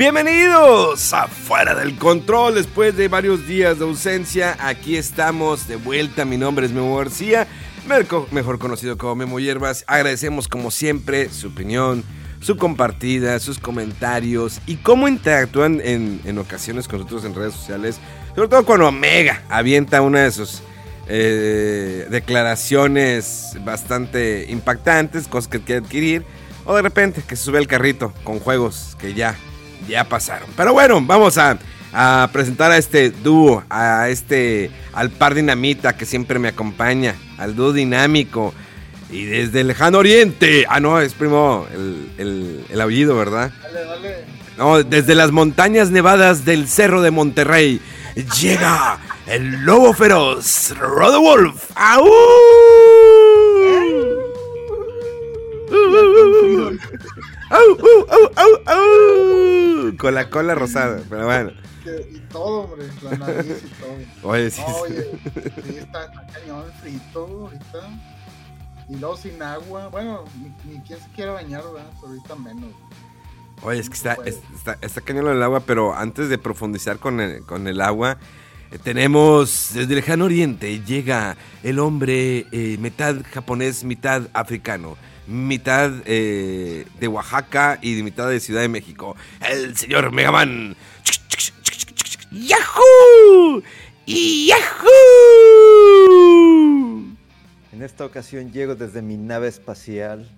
Bienvenidos a Fuera del Control. Después de varios días de ausencia, aquí estamos de vuelta. Mi nombre es Memo García, mejor conocido como Memo Hierbas. Agradecemos como siempre su opinión, su compartida, sus comentarios y cómo interactúan en, en ocasiones con nosotros en redes sociales. Sobre todo cuando Omega avienta una de sus eh, declaraciones bastante impactantes, cosas que quiere adquirir. O de repente que se sube el carrito con juegos que ya ya pasaron. Pero bueno, vamos a, a presentar a este dúo, a este, al par dinamita que siempre me acompaña, al dúo dinámico. Y desde el lejano oriente, ah no, es primo el, el, el aullido, ¿verdad? Dale, dale. No, desde las montañas nevadas del Cerro de Monterrey, llega el lobo feroz, Rodewolf. ¡Au! ¡Au, au, au, au, au! Con la cola rosada, pero bueno. Y todo, hombre. La nariz y todo. Oye, sí, No. Oye, sí, está, está cañón el frito ahorita. Y luego sin agua. Bueno, ni, ni quien se quiera bañar, ¿verdad? Pero ahorita menos. Oye, es que está, es- está, está cañón el agua, pero antes de profundizar con el, con el agua, eh, tenemos desde el lejano oriente llega el hombre eh, mitad japonés, mitad africano, mitad eh, de Oaxaca y de mitad de Ciudad de México, el señor Megaman. ¡Yahoo! ¡Yahoo! En esta ocasión llego desde mi nave espacial,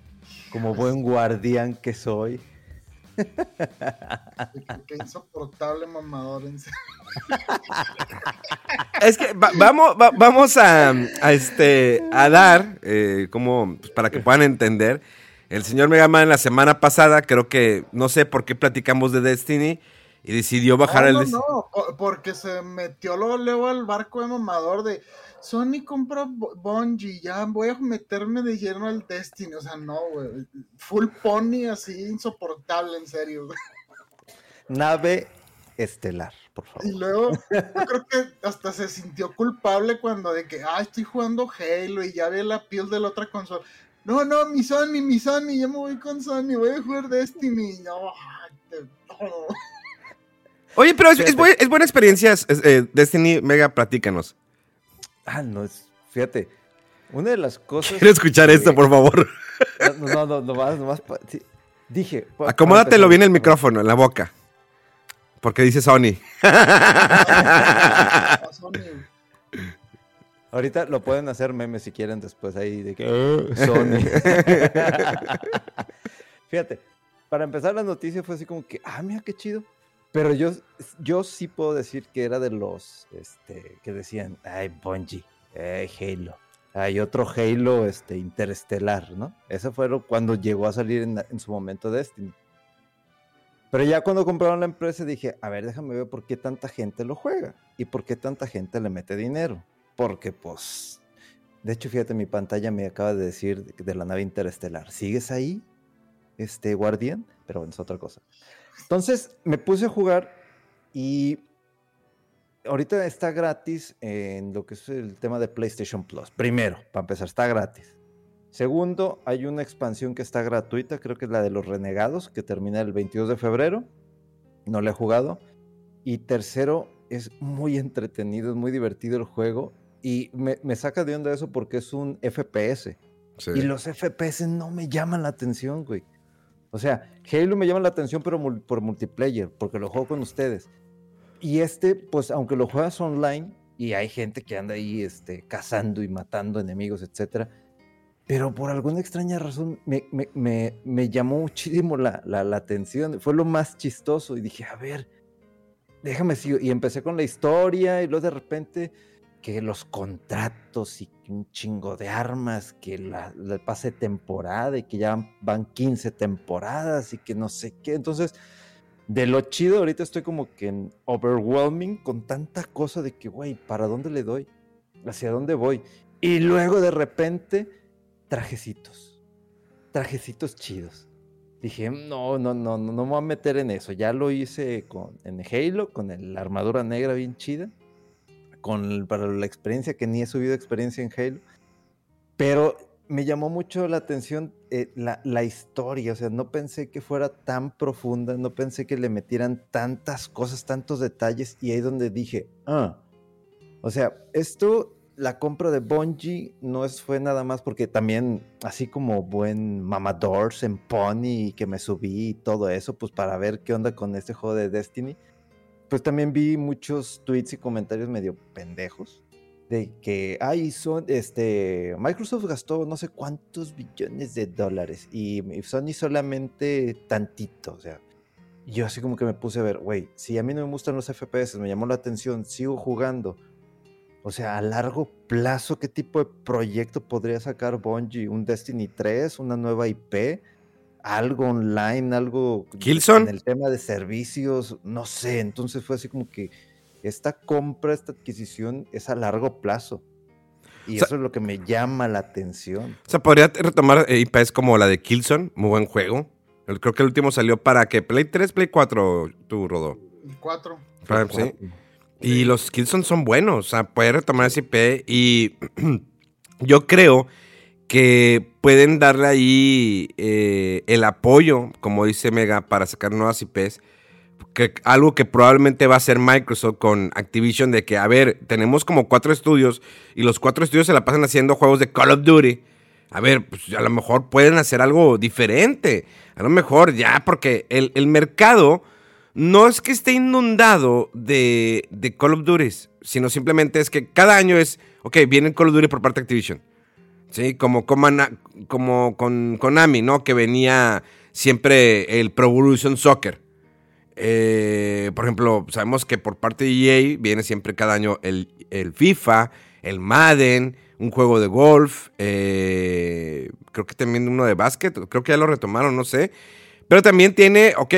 como buen guardián que soy. Qué, insoportable mamador, en serio. Es que va- vamos, va- vamos a, a, este, a dar, eh, como pues, para que puedan entender, el señor Megaman la semana pasada, creo que, no sé por qué platicamos de Destiny, y decidió bajar no, el... no, des- no, po- porque se metió luego, luego al barco de mamador de Sony compró Bo- Bungie, ya voy a meterme de lleno al Destiny. O sea, no, güey. Full pony así, insoportable, en serio. Nave estelar, por Y favor. luego, yo creo que hasta se sintió culpable cuando de que, ah, estoy jugando Halo y ya vi la piel de la otra consola. No, no, mi Sony, mi Sony, ya me voy con Sony, voy a jugar Destiny. No, no. Oye, pero es, es Fíjate. buen- es buena experiencia, es- eh, Destiny, Mega, platícanos. Ah, no, es, fíjate, una de las cosas... Quiero escuchar que- esto, por favor. No, no, no, nomás, nomás sí, dije... Acomódatelo bien el micrófono, en la boca. Porque dice Sony. Ahorita lo pueden hacer memes si quieren después ahí de que... "Ah, Sony. Fíjate, para empezar la noticia fue así como que, ah, mira qué chido. Pero yo, yo sí puedo decir que era de los este, que decían, ay, Bungie, ay, Halo. Hay otro Halo este, interestelar, ¿no? Eso fue cuando llegó a salir en, su momento Destiny. Pero ya cuando compraron la empresa dije, a ver, déjame ver por qué tanta gente lo juega y por qué tanta gente le mete dinero. Porque pues, de hecho, fíjate, mi pantalla me acaba de decir de- de la nave interestelar. ¿Sigues ahí, este guardián? Pero bueno, es otra cosa. Entonces me puse a jugar y ahorita está gratis en lo que es el tema de PlayStation Plus. Primero, para empezar, está gratis. Segundo, hay una expansión que está gratuita, creo que es la de los Renegados, que termina el 22 de febrero. No la he jugado. Y tercero, es muy entretenido, es muy divertido el juego. Y me, me saca de onda eso porque es un FPS. Y los FPS no me llaman la atención, güey. O sea, Halo me llama la atención, pero mul- por multiplayer, porque lo juego con ustedes. Y este, pues, aunque lo juegas online y hay gente que anda ahí este, cazando y matando enemigos, etcétera, pero por alguna extraña razón me, me, me, me llamó muchísimo la, la, la, atención. Fue lo más chistoso y dije, a ver, déjame seguir. Y empecé con la historia y luego de repente que los contratos y un chingo de armas, que la, la pase temporada y que ya van 15 temporadas y que no sé qué. Entonces, de lo chido, ahorita estoy como que en overwhelming con tanta cosa de que, güey, ¿para dónde le doy? ¿Hacia dónde voy? Y luego de repente, trajecitos. Trajecitos chidos. Dije, no, no, no, no, no me voy a meter en eso. Ya lo hice con, en Halo, con la armadura negra bien chida con, para la experiencia, que ni he subido experiencia en Halo. Pero me llamó mucho la atención eh, la, la, historia, o sea, no pensé que fuera tan profunda, no pensé que le metieran tantas cosas, tantos detalles, y ahí donde dije, ah, o sea, esto, la compra de Bungie no es, fue nada más porque también, así como buen mamadors en Pony, que me subí y todo eso, pues para ver qué onda con este juego de Destiny, pues también vi muchos tweets y comentarios medio pendejos de que, ay, son, este, Microsoft gastó no sé cuántos billones de dólares y Sony solamente tantito, o sea, yo así como que me puse a ver, güey, si a mí no me gustan los FPS, me llamó la atención, sigo jugando, o sea, a largo plazo, ¿qué tipo de proyecto podría sacar Bungie? ¿Un Destiny 3? ¿Una nueva IP? Algo online, algo Killzone. en el tema de servicios, no sé, entonces fue así como que esta compra, esta adquisición es a largo plazo. Y eso es lo que me llama la atención. O sea, podría retomar IPs como la de Killzone, muy buen juego. Creo que el último salió para que Play 3, Play 4, tú, Rodó. 4. Sí. Y los Killzone son buenos, o sea, puede retomar ese IP y yo creo que pueden darle ahí eh, el apoyo, como dice Mega, para sacar nuevas IPs. Que, algo que probablemente va a hacer Microsoft con Activision, de que, a ver, tenemos como cuatro estudios y los cuatro estudios se la pasan haciendo juegos de Call of Duty. A ver, pues a lo mejor pueden hacer algo diferente. A lo mejor ya, porque el, el mercado no es que esté inundado de, de Call of Duty, sino simplemente es que cada año es, ok, viene Call of Duty por parte de Activision Sí, como, como con Konami, ¿no? Que venía siempre el Pro Evolution Soccer. Eh, por ejemplo, sabemos que por parte de EA viene siempre cada año el, FIFA, el Madden, un juego de golf, eh, creo que también uno de básquet, creo que ya lo retomaron, no sé. Pero también tiene, ok,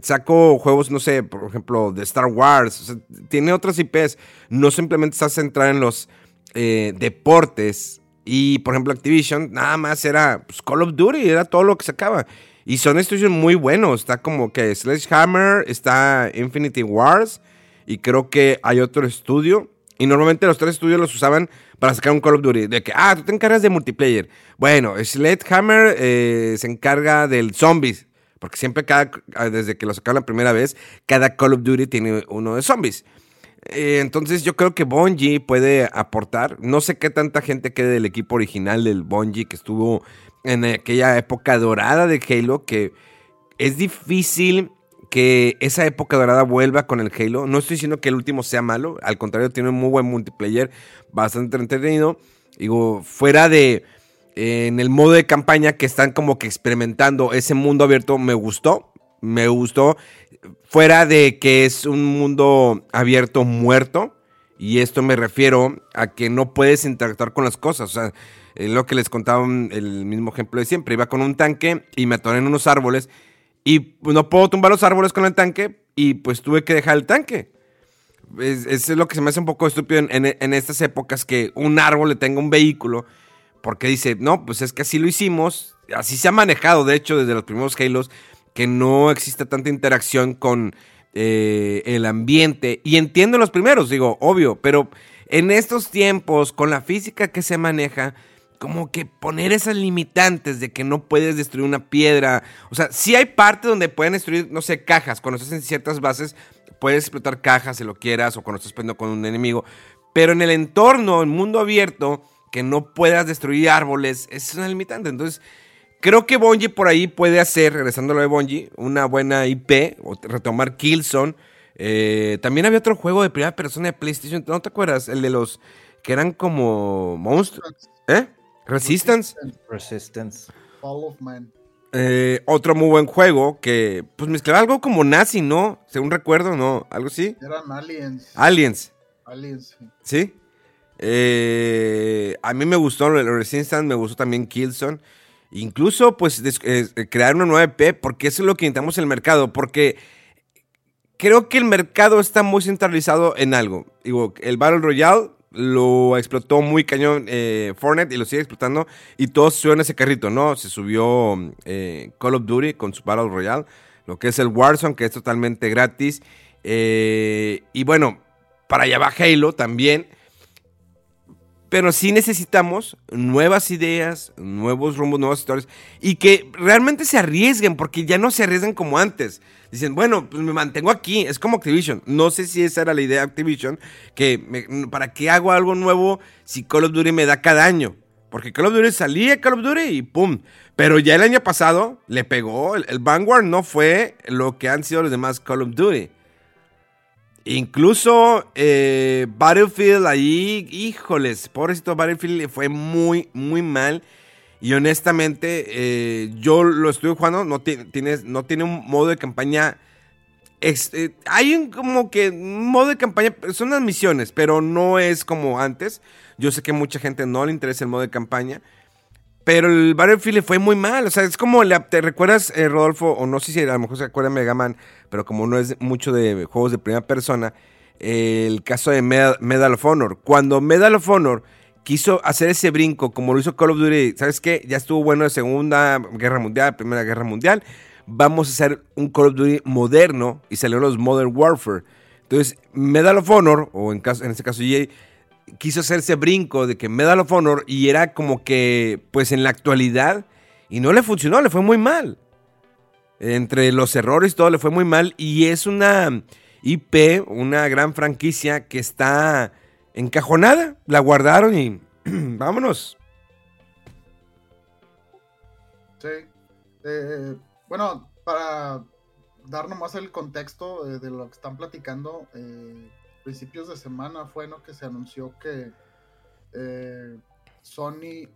saco juegos, no sé, por ejemplo, de Star Wars, tiene otras IPs, no simplemente está centrado en los eh, deportes y por ejemplo, Activision nada más era pues, Call of Duty, era todo lo que sacaba. Y son estudios muy buenos. Está como que Sledgehammer, está Infinity Wars. Y creo que hay otro estudio. Y normalmente los tres estudios los usaban para sacar un Call of Duty. De que, ah, tú te encargas de multiplayer. Bueno, Sledgehammer eh, se encarga del zombies. Porque siempre, cada, desde que lo sacaron la primera vez, cada Call of Duty tiene uno de zombies. Eh, entonces yo creo que Bungie puede aportar. No sé qué tanta gente quede del equipo original del Bungie que estuvo en aquella época dorada de Halo, que es difícil que esa época dorada vuelva con el Halo. No estoy diciendo que el último sea malo, al contrario, tiene un muy buen multiplayer, bastante entretenido. Digo, fuera de en el modo de campaña que están como que experimentando ese mundo abierto, me gustó, me gustó fuera de que es un mundo abierto muerto, y esto me refiero a que no puedes interactuar con las cosas. O sea, lo que les contaba el mismo ejemplo de siempre. Iba con un tanque y me atoré en unos árboles y no puedo tumbar los árboles con el tanque y pues tuve que dejar el tanque. Es, es lo que se me hace un poco estúpido en, en, estas épocas que un árbol le tenga un vehículo porque dice, no, pues es que así lo hicimos, así se ha manejado de hecho desde los primeros Halos que no exista tanta interacción con eh, el ambiente. Y entiendo los primeros, digo, obvio, pero en estos tiempos, con la física que se maneja, como que poner esas limitantes de que no puedes destruir una piedra. O sea, sí hay parte donde pueden destruir, no sé, cajas. Cuando estás en ciertas bases, puedes explotar cajas si lo quieras o cuando estás peleando con un enemigo. Pero en el entorno, en mundo abierto, que no puedas destruir árboles, es una limitante. Entonces, Creo que Bungie por ahí puede hacer, regresando a lo de Bungie, una buena IP, o retomar Killzone. Eh, también había otro juego de primera persona de PlayStation, ¿no te acuerdas? El de los que eran como monstruos. ¿Eh? Resistance. Resistance. Fall of Man. Eh, otro muy buen juego que, pues mezclaba algo como nazi, ¿no? Según recuerdo, ¿no? Algo así. Eran aliens. Aliens, aliens, sí. ¿sí? Eh, a mí me gustó el Resistance, me gustó también Killzone. Incluso, pues, eh, crear una nueva EP, porque eso es lo que necesitamos en el mercado. Porque creo que el mercado está muy centralizado en algo. Digo, el Battle Royale lo explotó muy cañón eh, Fortnite y lo sigue explotando. Y todos a ese carrito, ¿no? Se subió eh, Call of Duty con su Battle Royale. Lo que es el Warzone, que es totalmente gratis. Eh, y bueno, para allá va Halo también. Pero sí necesitamos nuevas ideas, nuevos rumbos, nuevas historias. Y que realmente se arriesguen, porque ya no se arriesgan como antes. Dicen, bueno, pues me mantengo aquí. Es como Activision. No sé si esa era la idea de Activision. Que ¿para qué hago algo nuevo si Call of Duty me da cada año? Porque Call of Duty salía Call of Duty y ¡pum! Pero ya el año pasado le pegó. El Vanguard no fue lo que han sido los demás Call of Duty. Incluso eh, Battlefield ahí, híjoles, pobrecito Battlefield le fue muy, muy mal. Y honestamente, eh, yo lo estuve jugando, no, ti- tienes, no tiene un modo de campaña. eh, hay un como que un modo de campaña, son unas misiones, pero no es como antes. Yo sé que mucha gente no le interesa el modo de campaña. Pero el Battlefield le fue muy mal. O sea, es como, ¿te recuerdas, eh, Rodolfo? O no sé si a lo mejor se acuerda de Mega Man, pero como no es mucho de juegos de primera persona, el caso de Medal, Medal of Honor. Cuando Medal of Honor quiso hacer ese brinco, como lo hizo Call of Duty, ¿sabes qué? Ya estuvo bueno de Segunda Guerra Mundial, Primera Guerra Mundial. Vamos a hacer un Call of Duty moderno y salieron los Modern Warfare. Entonces, Medal of Honor, o en, caso, en este caso EA, quiso hacer ese brinco de que Medal of Honor y era como que, pues en la actualidad, y no le funcionó, le fue muy mal. Entre los errores todo, le fue muy mal. Y es una IP, una gran franquicia que está encajonada. La guardaron y vámonos. Sí. Eh, bueno, para dar nomás el contexto eh, de lo que están platicando, eh, principios de semana fue ¿no? que se anunció que eh, Sony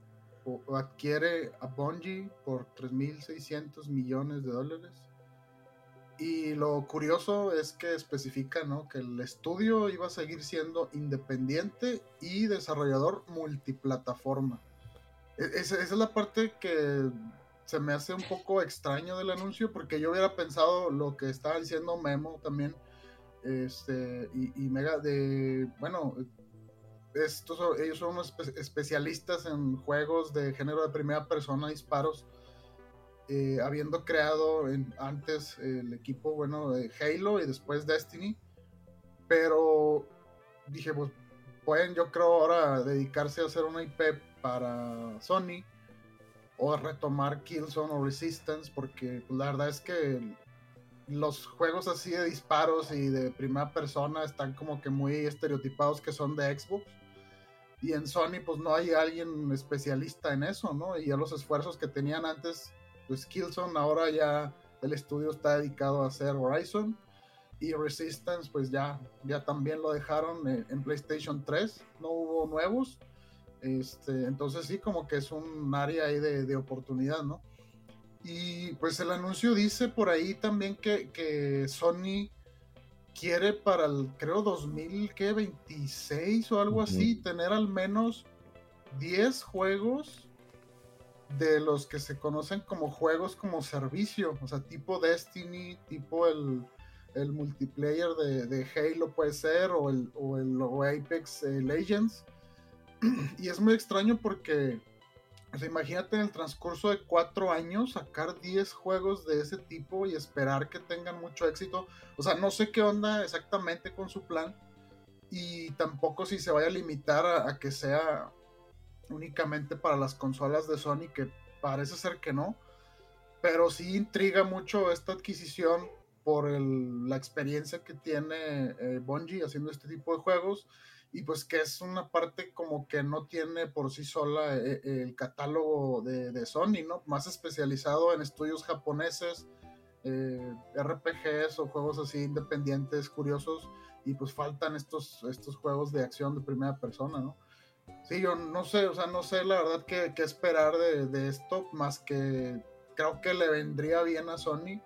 adquiere a Bungie por 3.600 millones de dólares. Y lo curioso es que especifica ¿no? que el estudio iba a seguir siendo independiente y desarrollador multiplataforma. E- esa es la parte que se me hace un poco extraño del anuncio porque yo hubiera pensado lo que estaba diciendo Memo también este y, Mega de bueno estos ellos son unos espe- especialistas en juegos de género de primera persona disparos eh, habiendo creado en- antes el equipo bueno de Halo y después Destiny pero dije pues pueden yo creo ahora dedicarse a hacer una IP para Sony o retomar Killzone o Resistance porque pues, la verdad es que los juegos así de disparos y de primera persona están como que muy estereotipados que son de Xbox y en Sony pues no hay alguien especialista en eso, ¿no? Y ya los esfuerzos que tenían antes, pues Killzone ahora ya el estudio está dedicado a hacer Horizon y Resistance pues ya, ya también lo dejaron en, PlayStation 3, no hubo nuevos. Este, entonces sí, como que es un área ahí de, de oportunidad, ¿no? Y pues el anuncio dice por ahí también que, que Sony quiere para el, creo, 2026 o algo así, tener al menos 10 juegos de los que se conocen como juegos como servicio, o sea, tipo Destiny, tipo el, el multiplayer de, de Halo puede ser, o el, o el o Apex eh, Legends. y es muy extraño porque, imagínate en el transcurso de cuatro años sacar 10 juegos de ese tipo y esperar que tengan mucho éxito. O sea, no sé qué onda exactamente con su plan y tampoco si se vaya a limitar a, a que sea únicamente para las consolas de Sony, que parece ser que no. Pero sí intriga mucho esta adquisición por el- la experiencia que tiene eh, Bungie haciendo este tipo de juegos y pues que es una parte como que no tiene por sí sola eh, eh, el catálogo de, de Sony, ¿no? Más especializado en estudios japoneses, eh, RPGs o juegos así independientes, curiosos, y pues faltan estos, estos juegos de acción de primera persona, ¿no? Sí, yo no sé, o sea, no sé la verdad qué, esperar de, de esto, más que creo que le vendría bien a Sony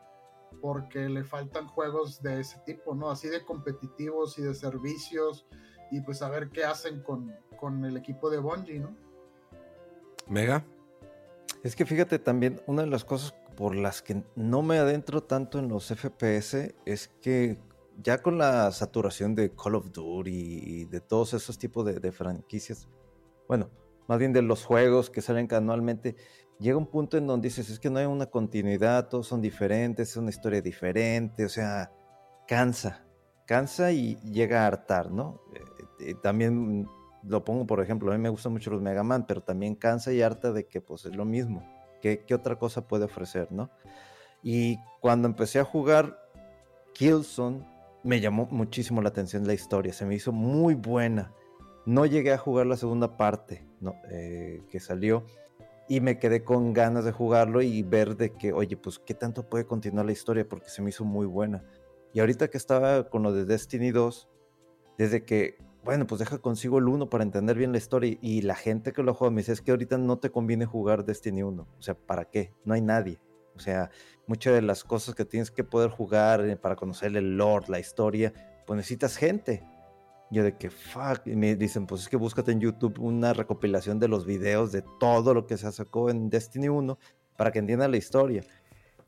porque le faltan juegos de ese tipo, ¿no? Así de competitivos y de servicios y pues a ver qué hacen con, con el equipo de Bungie, ¿no? Mega. Es que fíjate también, una de las cosas por las que no me adentro tanto en los FPS es que ya con la saturación de Call of Duty y de todos esos tipos de, de franquicias, bueno, más bien de los juegos que salen anualmente, llega un punto en donde dices, es que no hay una continuidad, todos son diferentes, es una historia diferente, o sea, cansa, cansa y llega a hartar, ¿no? Eh, también lo pongo, por ejemplo, a mí me gustan mucho los Mega Man, pero también cansa y harta de que pues es lo mismo. ¿Qué, qué otra cosa puede ofrecer, no? Y cuando empecé a jugar Killzone, me llamó muchísimo la atención la historia, se me hizo muy buena. No llegué a jugar la segunda parte ¿no? Eh, que salió y me quedé con ganas de jugarlo y ver de que, oye, pues qué tanto puede continuar la historia porque se me hizo muy buena. Y ahorita que estaba con lo de Destiny 2, desde que, bueno, pues deja consigo el 1 para entender bien la historia y la gente que lo juega me dice, es que ahorita no te conviene jugar Destiny 1. O sea, ¿para qué? No hay nadie. O sea, muchas de las cosas que tienes que poder jugar eh, para conocer el lore, la historia, pues necesitas gente. Yo de que, fuck, y me dicen, pues es que búscate en YouTube una recopilación de los videos de todo lo que se sacó en Destiny 1 para que entiendas la historia.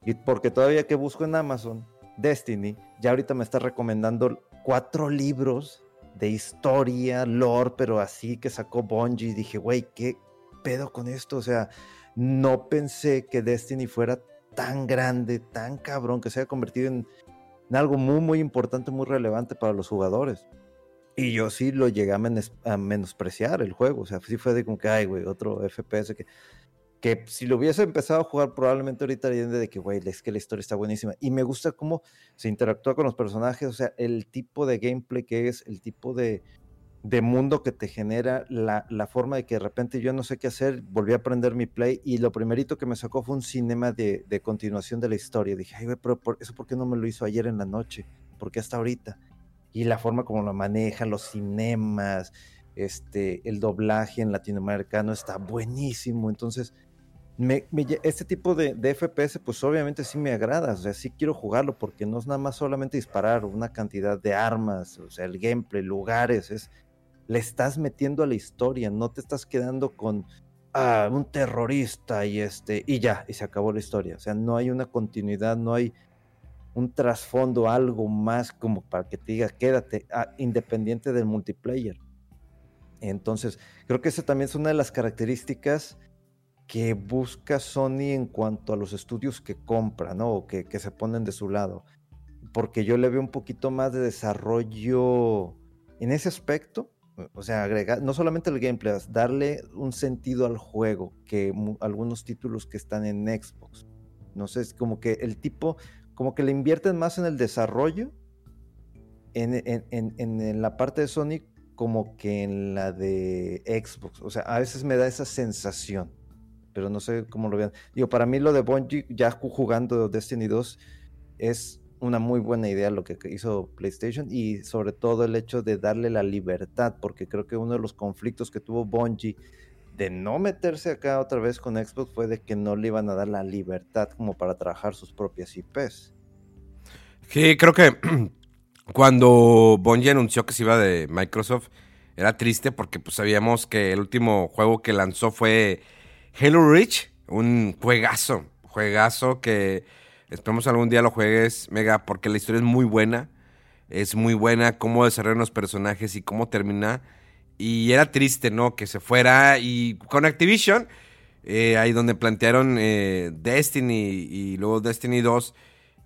Y porque todavía que busco en Amazon, Destiny, ya ahorita me está recomendando cuatro libros de historia, lore, pero así que sacó Bungie. Dije, güey, ¿qué pedo con esto? O sea, no pensé que Destiny fuera tan grande, tan cabrón, que se haya convertido en, en algo muy, muy importante, muy relevante para los jugadores. Y yo sí lo llegué a, a menospreciar el juego. O sea, sí fue de como que, ay, güey, otro FPS que, que si lo hubiese empezado a jugar, probablemente ahorita haría de que, güey, es que la historia está buenísima. Y me gusta cómo se interactúa con los personajes, o sea, el tipo de gameplay que es, el tipo de, de mundo que te genera, la, la forma de que de repente yo no sé qué hacer, volví a prender mi play y lo primerito que me sacó fue un cinema de, de continuación de la historia. Dije, ay, güey, pero eso por qué no me lo hizo ayer en la noche? ¿Por qué hasta ahorita? y la forma como lo manejan, los cinemas, este, el doblaje en latinoamericano está buenísimo. Entonces, me, me este tipo de, de FPS, pues obviamente sí me agrada, o sea, sí quiero jugarlo porque no es nada más solamente disparar una cantidad de armas, o sea, el gameplay, lugares, es, le estás metiendo a la historia, no te estás quedando con ah, un terrorista y este, y ya, y se acabó la historia. O sea, no hay una continuidad, no hay un trasfondo, algo más como para que te diga, quédate, ah, independiente del multiplayer. Entonces, creo que esa también es una de las características que busca Sony en cuanto a los estudios que compra, ¿no? O que, se ponen de su lado. Porque yo le veo un poquito más de desarrollo en ese aspecto. O sea, agregar, no solamente el gameplay, darle un sentido al juego, que algunos títulos que están en Xbox. No sé, es como que el tipo, como que le invierten más en el desarrollo en la parte de Sony como que en la de Xbox. O sea, a veces me da esa sensación, pero no sé cómo lo vean. Digo, para mí lo de Bungie, ya ju- jugando Destiny 2, es una muy buena idea lo que hizo PlayStation y sobre todo el hecho de darle la libertad, porque creo que uno de los conflictos que tuvo Bungie de no meterse acá otra vez con Xbox fue de que no le iban a dar la libertad como para trabajar sus propias IPs. Sí, creo que cuando Bungie anunció que se iba de Microsoft, era triste porque pues sabíamos que el último juego que lanzó fue Halo Reach, un juegazo, juegazo que esperemos algún día lo juegues, Mega, porque la historia es muy buena, es muy buena cómo desarrollan los personajes y cómo termina. Y era triste, ¿no? Que se fuera y con Activision, eh, ahí donde plantearon eh, Destiny y luego Destiny 2.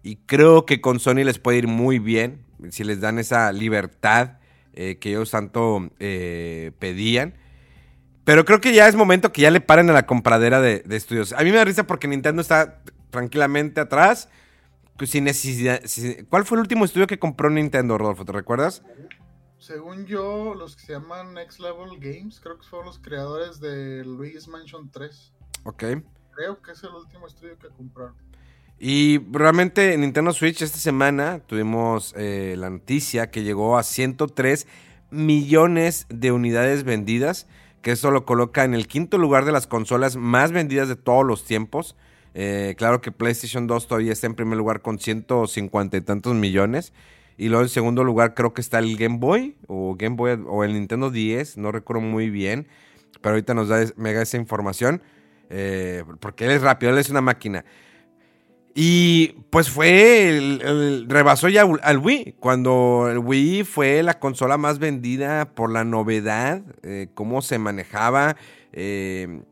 Y creo que con Sony les puede ir muy bien si les dan esa libertad eh, que ellos tanto pedían. Pero creo que ya es momento que ya le paren a la compradera de, de estudios. A mí me da risa porque Nintendo está tranquilamente atrás. pues, Sin necesidad. sin- ¿Cuál fue el último estudio que compró Nintendo, Rodolfo? ¿Te recuerdas? Según yo, los que se llaman Next Level Games, creo que fueron los creadores de Luigi's Mansion 3. Ok. Creo que es el último estudio que compraron. Y realmente en Nintendo Switch esta semana tuvimos eh, la noticia que llegó a 103 millones de unidades vendidas, que eso lo coloca en el quinto lugar de las consolas más vendidas de todos los tiempos. Eh, claro que PlayStation 2 todavía está en primer lugar con 150 y tantos millones. Y luego en segundo lugar creo que está el Game Boy o Game Boy o el Nintendo 10, no recuerdo muy bien, pero ahorita nos da esa información, eh, porque él es rápido, él es una máquina. Y pues fue, el, rebasó ya al Wii, cuando el Wii fue la consola más vendida por la novedad, eh, cómo se manejaba, eh,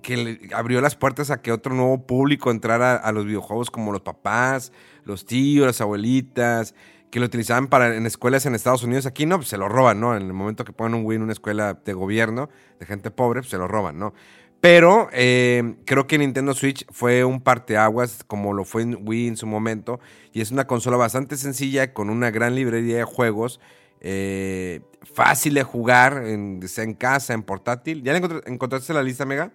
que abrió las puertas a que otro nuevo público entrara a los videojuegos como los papás, los tíos, las abuelitas, que lo utilizaban para en escuelas en Estados Unidos. Aquí no, pues se lo roban, ¿no? En el momento que ponen un Wii en una escuela de gobierno, de gente pobre, pues se lo roban, ¿no? Pero eh, creo que Nintendo Switch fue un parteaguas como lo fue en Wii en su momento. Y es una consola bastante sencilla con una gran librería de juegos. Eh, fácil de jugar, en, sea en casa, en portátil. ¿Ya encontraste la lista, Mega?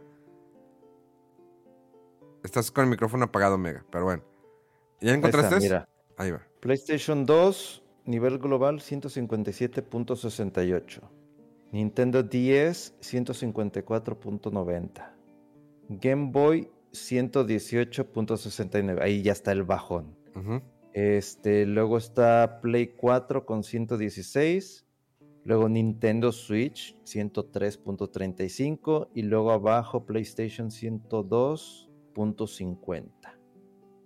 Estás con el micrófono apagado, Mega, pero bueno. ¿Ya encontraste? mira. Ahí va. PlayStation 2, nivel global 157.68. Nintendo 10 154.90. Game Boy 118.69. Ahí ya está el bajón. Este, luego está Play 4 con 116. Luego Nintendo Switch 103.35 y luego abajo PlayStation 102.50.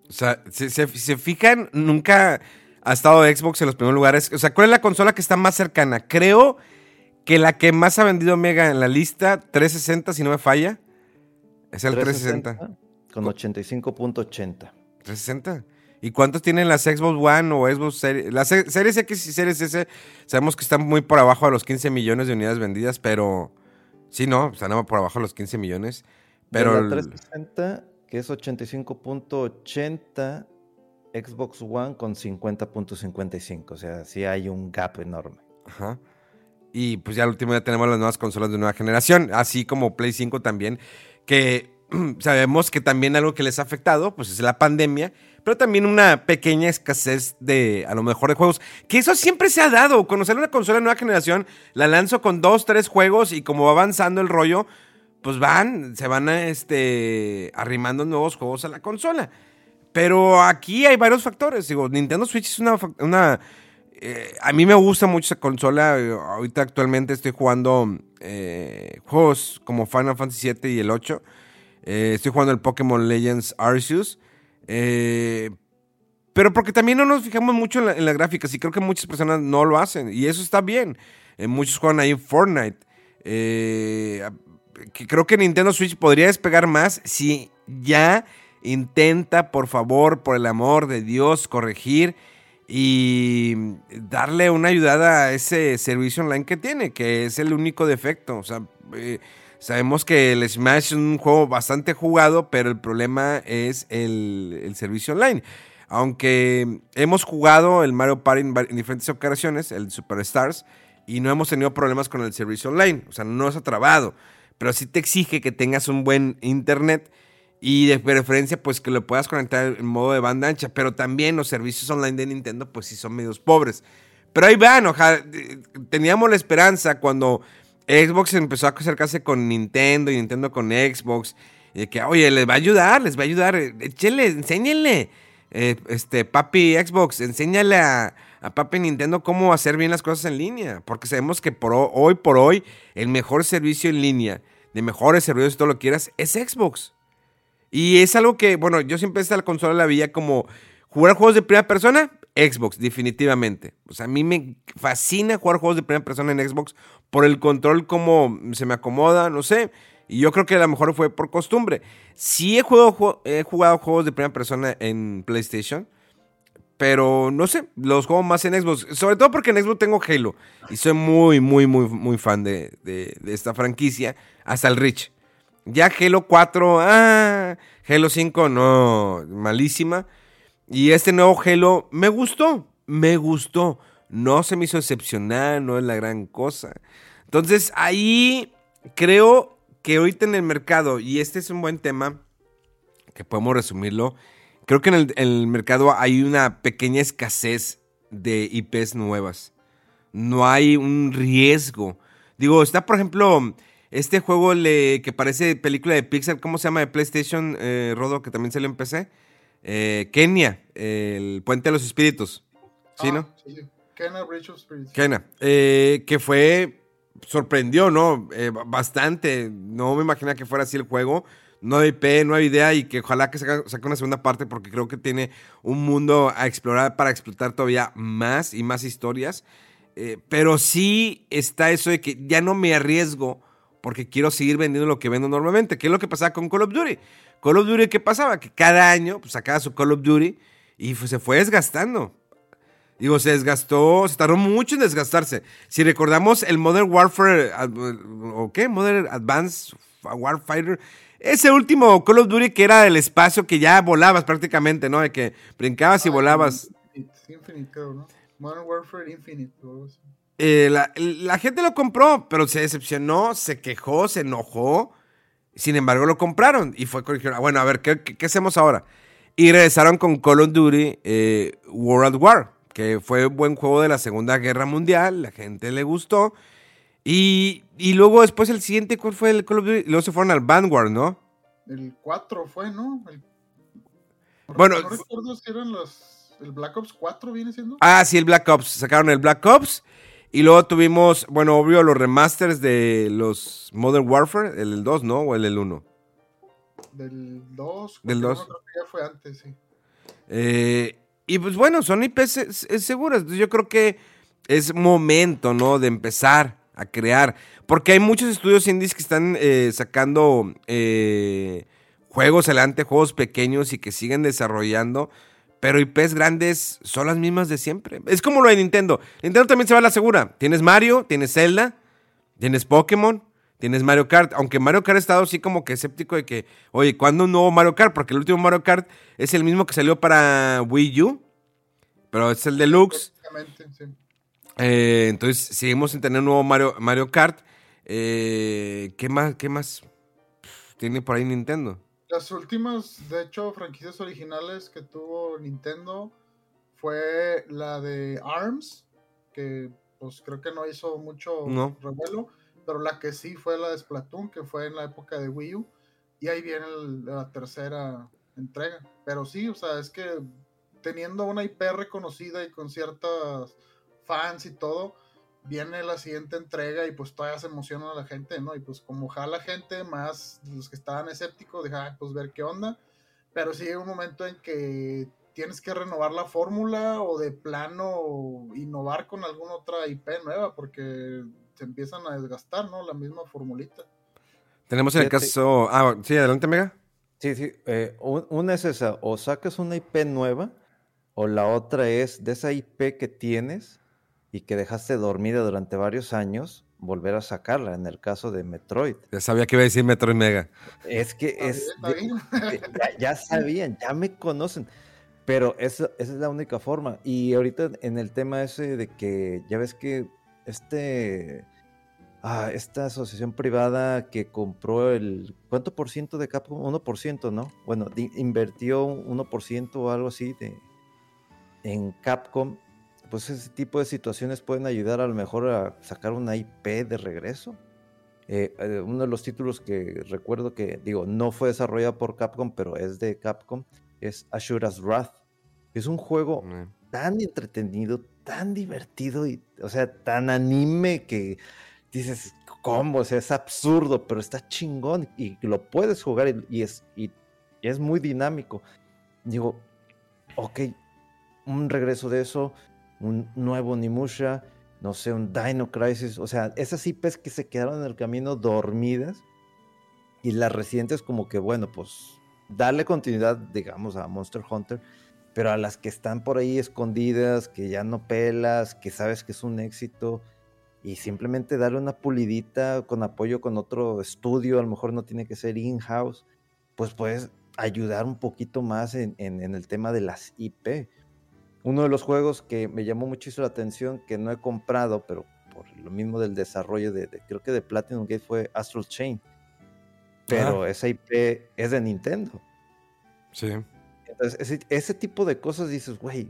O sea, si se, fijan, nunca ha estado Xbox en los primeros lugares. O sea, ¿cuál es la consola que está más cercana? Creo que la que más ha vendido Mega en la lista, 360, si no me falla, es el 360. con 85.80. 360. ¿Y cuántos tienen las Xbox One o Xbox Series? Las Series X y Series S sabemos que están muy por abajo de los 15 millones de unidades vendidas, pero sí, no, están por abajo de los 15 millones. Pero la 360, que es 85.80, Xbox One con 50.55, o sea, sí hay un gap enorme. Ajá. Y pues ya al último ya tenemos las nuevas consolas de nueva generación, así como Play 5 también, que sabemos que también algo que les ha afectado, pues es la pandemia, pero también una pequeña escasez de, a lo mejor, de juegos. Que eso siempre se ha dado. Conocer una consola de nueva generación, la lanzo con dos, tres juegos y como va avanzando el rollo, pues van, se van este, arrimando nuevos juegos a la consola. Pero aquí hay varios factores. Digo, Nintendo Switch es una, una eh, a mí me gusta mucho esa consola. Ahorita actualmente estoy jugando eh, juegos como Final Fantasy VII y el 8. Eh, estoy jugando el Pokémon Legends Arceus. pero porque también no nos fijamos mucho en, las gráficas y creo que muchas personas no lo hacen. Y eso está bien. muchos juegan ahí Fortnite. que creo que Nintendo Switch podría despegar más si ya intenta, por favor, por el amor de Dios, corregir y darle una ayudada a ese servicio online que tiene, que es el único defecto. O sea, eh, sabemos que el Smash es un juego bastante jugado, pero el problema es el, servicio online. Aunque hemos jugado el Mario Party en, diferentes ocasiones, el Superstars, y no hemos tenido problemas con el servicio online. O sea, no se ha trabado, pero sí te exige que tengas un buen internet y de preferencia, pues que lo puedas conectar en modo de banda ancha. Pero también los servicios online de Nintendo, pues sí son medios pobres. Pero ahí van, ojalá. Teníamos la esperanza cuando Xbox empezó a acercarse con Nintendo y Nintendo con Xbox. Y que, oye, les va a ayudar, les va a ayudar. Échenle, enséñenle. Eh, este, papi Xbox, enséñale a, papi Nintendo cómo hacer bien las cosas en línea. Porque sabemos que por hoy por hoy, el mejor servicio en línea, de mejores servicios, si todo lo quieras, es Xbox. Y es algo que, bueno, yo siempre esta la consola la veía como jugar juegos de primera persona, Xbox, definitivamente. O sea, a mí me fascina jugar juegos de primera persona en Xbox por el control, como se me acomoda, no sé. Y yo creo que a lo mejor fue por costumbre. Sí he jugado, he jugado juegos de primera persona en PlayStation. Pero no sé, los juego más en Xbox. Sobre todo porque en Xbox tengo Halo. Y soy muy, muy, muy, muy fan de, de, de esta franquicia. Hasta el Rich. Ya Halo 4, ah, Halo 5, no, malísima. Y este nuevo Halo me gustó, me gustó. No se me hizo excepcional, no es la gran cosa. Entonces ahí creo que ahorita en el mercado, y este es un buen tema, que podemos resumirlo, creo que en el, en el mercado hay una pequeña escasez de IPs nuevas. No hay un riesgo. Digo, está por ejemplo Este juego le, que parece película de Pixar, ¿cómo se llama? De PlayStation, eh, Rodo, que también se lo empecé. Eh, Kenia, el Puente de los Espíritus. ¿Sí, Ah, no? Sí, sí. Kena Bridge of Spirits. Kena. eh, que fue. Sorprendió, ¿no? Eh, ba- bastante. No me imaginaba que fuera así el juego. No hay IP, no hay idea y que ojalá que saque una segunda parte porque creo que tiene un mundo a explorar para explotar todavía más y más historias. Eh, pero sí está eso de que ya no me arriesgo porque quiero seguir vendiendo lo que vendo normalmente, que es lo que pasaba con Call of Duty. Call of Duty, ¿qué pasaba? Que cada año pues, sacaba su Call of Duty y pues, se fue desgastando. Digo, se desgastó, se tardó mucho en desgastarse. Si recordamos el Modern Warfare, ¿o qué? Modern Advanced Warfighter. Ese último Call of Duty que era del espacio que ya volabas prácticamente, ¿no? De que brincabas y Ah, volabas. Infinite, creo, ¿no? Modern Warfare Infinite. o algo así. Eh, la, la gente lo compró, pero se decepcionó, se quejó, se enojó. Sin embargo, lo compraron y fue dijeron, "Ah, bueno, a ver, ¿qué, qué- qué hacemos ahora? Y regresaron con Call of Duty eh, World War, que fue un buen juego de la Segunda Guerra Mundial, la gente le gustó. Y, y luego después el siguiente, ¿cuál fue el Call of Duty? Luego se fueron al Vanguard, ¿no? El 4 fue, ¿no? El- Bueno, no recuerdo si eran los. El Black Ops 4 viene siendo. Ah, sí, el Black Ops. Sacaron el Black Ops. Y luego tuvimos, bueno, obvio, los remasters de los Modern Warfare, el 2, ¿no? O el, el 1. Del 2. Del porque 2. uno creo que ya fue antes, sí. Eh, y pues bueno, son IPs se- se- seguras. Yo creo que es momento, ¿no? De empezar a crear. Porque hay muchos estudios indies que están eh, sacando eh, juegos adelante, juegos pequeños y que siguen desarrollando. Pero IPs grandes son las mismas de siempre. Es como lo de Nintendo. Nintendo también se va a la segura. Tienes Mario, tienes Zelda, tienes Pokémon, tienes Mario Kart. Aunque Mario Kart ha estado así como que escéptico de que, oye, ¿cuándo un nuevo Mario Kart? Porque el último Mario Kart es el mismo que salió para Wii U, pero es el Deluxe. Sí. Eh, entonces, seguimos sin tener un nuevo Mario, Mario Kart. Eh, ¿Qué más? ¿Qué más tiene por ahí Nintendo? Las últimas, de hecho, franquicias originales que tuvo Nintendo fue la de ARMS, que pues creo que no hizo mucho No. revuelo, pero la que sí fue la de Splatoon, que fue en la época de Wii U, y ahí viene el- la tercera entrega. Pero sí, o sea, es que teniendo una IP reconocida y con ciertas fans y todo, viene la siguiente entrega y pues todavía se emociona a la gente, ¿no? Y pues como jala gente, más los que estaban escépticos, de "Ah, pues ver qué onda. Pero sí llega un momento en que tienes que renovar la fórmula o de plano innovar con alguna otra IP nueva porque se empiezan a desgastar, ¿no? La misma formulita. Tenemos el Fíjate. caso. Ah, sí, adelante, Mega. Sí, sí. eh, un- una es esa, o sacas una IP nueva, o la otra es de esa IP que tienes y que dejaste dormida durante varios años, volver a sacarla, en el caso de Metroid. Ya sabía que iba a decir Metro y Mega. Es que es... de- ya, ya sabían, ya me conocen. Pero esa, esa es la única forma. Y ahorita en el tema ese de que ya ves que este... Ah, esta asociación privada que compró el... ¿Cuánto por ciento de Capcom? 1%, ¿no? Bueno, di- invirtió un 1% o algo así de, en Capcom. Pues ese tipo de situaciones pueden ayudar a lo mejor a sacar una IP de regreso. Eh, eh, uno de los títulos que recuerdo que, digo, no fue desarrollado por Capcom, pero es de Capcom, es Ashura's Wrath. Es un juego tan entretenido, tan divertido y, o sea, tan anime que dices, ¿cómo? O sea, es absurdo, pero está chingón y lo puedes jugar y, y es, y, y es muy dinámico. Digo, ok, un regreso de eso, un nuevo Nimusha, no sé, un Dino Crisis, o sea, esas IPs que se quedaron en el camino dormidas y las recientes como que, bueno, pues darle continuidad, digamos, a Monster Hunter, pero a las que están por ahí escondidas, que ya no pelas, que sabes que es un éxito, y simplemente darle una pulidita con apoyo con otro estudio, a lo mejor no tiene que ser in-house, pues puedes ayudar un poquito más en, en- en el tema de las IP. Uno de los juegos que me llamó muchísimo la atención, que no he comprado, pero por lo mismo del desarrollo de, de- creo que de Platinum Gate fue Astral Chain. Pero esa IP es de Nintendo. Sí. Entonces, ese, ese tipo de cosas dices, güey,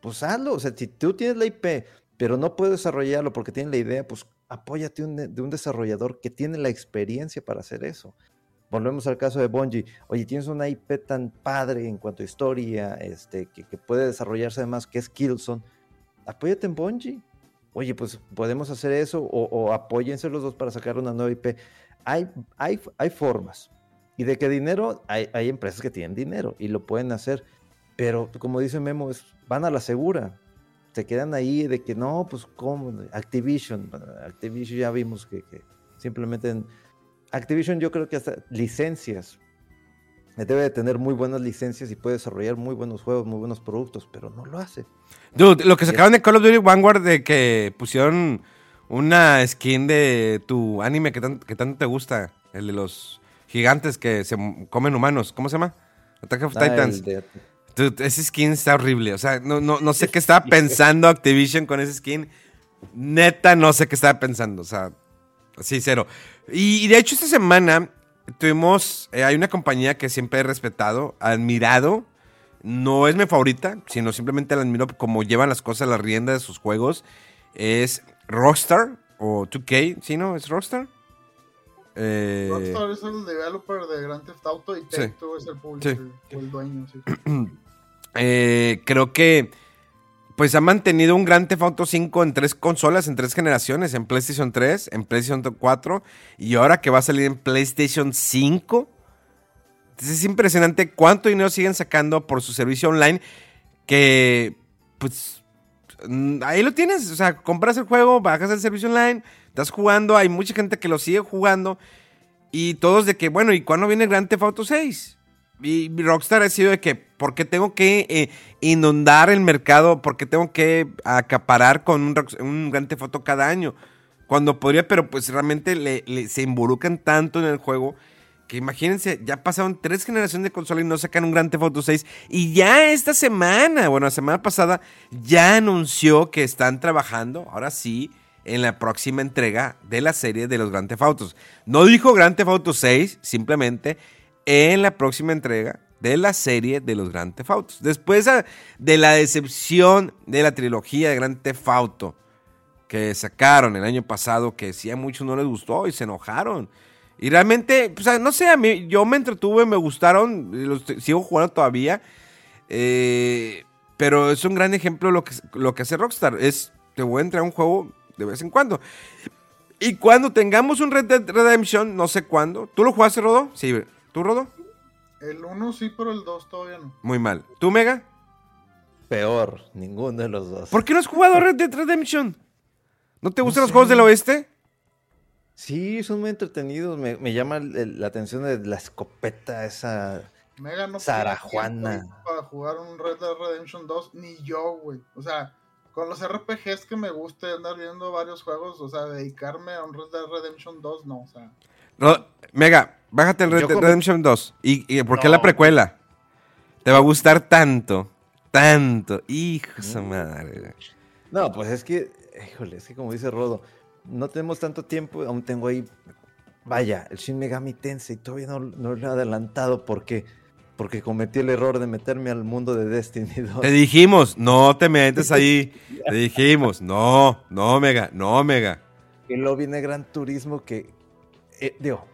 pues hazlo. O sea, si tú tienes la IP, pero no puedes desarrollarlo porque tienes la idea, pues apóyate un de un desarrollador que tiene la experiencia para hacer eso. Volvemos al caso de Bungie. Oye, tienes una IP tan padre en cuanto a historia, este, que, que puede desarrollarse además, que es Killzone. Apóyate en Bungie. Oye, pues podemos hacer eso o, o apóyense los dos para sacar una nueva IP. Hay, hay, hay formas. Y de qué dinero, hay, hay empresas que tienen dinero y lo pueden hacer. Pero como dice Memo, es, van a la segura. Se quedan ahí de que no, pues como Activision. Activision ya vimos que, que simplemente en Activision yo creo que hasta licencias. Debe de tener muy buenas licencias y puede desarrollar muy buenos juegos, muy buenos productos, pero no lo hace. Dude, lo que sacaron de Call of Duty Vanguard de que pusieron una skin de tu anime que, tan- que tanto te gusta, el de los gigantes que se comen humanos, ¿cómo se llama? Attack of Ah, Titans. de- Dude, ese skin está horrible, o sea, no, no, no sé qué estaba pensando Activision con ese skin. Neta, no sé qué estaba pensando, o sea, sí, cero. Y, y de hecho esta semana tuvimos, eh, hay una compañía que siempre he respetado, admirado, no es mi favorita, sino simplemente la admiro como llevan las cosas a la rienda de sus juegos. Es Rockstar o 2K, ¿sí no? ¿Es Rockstar? Eh, Rockstar es el developer de Grand Theft Auto y Sí. Take-Two es el publisher Sí. o el dueño. Sí. eh, creo que pues ha mantenido un Grand Theft Auto 5 en tres consolas, en tres generaciones, en PlayStation 3, en PlayStation 4 y ahora que va a salir en PlayStation 5. Entonces es impresionante cuánto dinero siguen sacando por su servicio online que pues mm, ahí lo tienes, o sea, compras el juego, bajas el servicio online, estás jugando, hay mucha gente que lo sigue jugando y todos de que, bueno, ¿y cuándo viene Grand Theft Auto 6? Y Rockstar ha sido de que, ¿por qué tengo que eh, inundar el mercado? ¿Por qué tengo que acaparar con un, un Grand Theft Auto cada año? Cuando podría, pero pues realmente se involucran tanto en el juego que imagínense, ya pasaron tres generaciones de consola y no sacan un Grand Theft Auto 6. Y ya esta semana, bueno, la semana pasada, ya anunció que están trabajando, ahora sí, en la próxima entrega de la serie de los Grand Theft. No dijo Grand Theft Auto 6, simplemente en la próxima entrega de la serie de los Grand Theft Autos. Después de la decepción de la trilogía de Grand Theft Auto que sacaron el año pasado, que sí a muchos no les gustó y se enojaron. Y realmente, pues, no sé, a mí, yo me entretuve, me gustaron, sigo jugando todavía. eh, pero es un gran ejemplo lo que, lo que hace Rockstar. Es, te voy a entrar a un juego de vez en cuando. Y cuando tengamos un Red Dead Redemption, no sé cuándo. ¿Tú lo jugaste, Rodo? Sí, ¿tú, Rodo? El 1 sí, pero el 2 todavía no. Muy mal. ¿Tú, Mega? Peor, ninguno de los dos. ¿Por qué no has jugado Red Dead Redemption? ¿No te gustan los sé. juegos del oeste? Sí, son muy entretenidos. Me, me llama el- la atención de la escopeta esa. Mega no Sara tiene Juana. tiempo Para jugar un Red Dead Redemption 2, ni yo, güey. O sea, con los RPGs que me gusta andar viendo varios juegos, o sea, dedicarme a un Red Dead Redemption 2, no, o sea. Ro- Mega, bájate el Red Dead Redemption 2. ¿Y, y por qué No. la precuela? Te va a gustar tanto, tanto. Hijo de su madre. No, pues es que, híjole, es que como dice Rodo, no tenemos tanto tiempo. Aún tengo ahí, vaya, el Shin Megami Tensei. Todavía no, no lo he adelantado porque, porque cometí el error de meterme al mundo de Destiny 2. Te dijimos, no te metes ahí. Te dijimos, no, no, Mega, no, Mega. Y luego viene Gran Turismo que, eh, digo,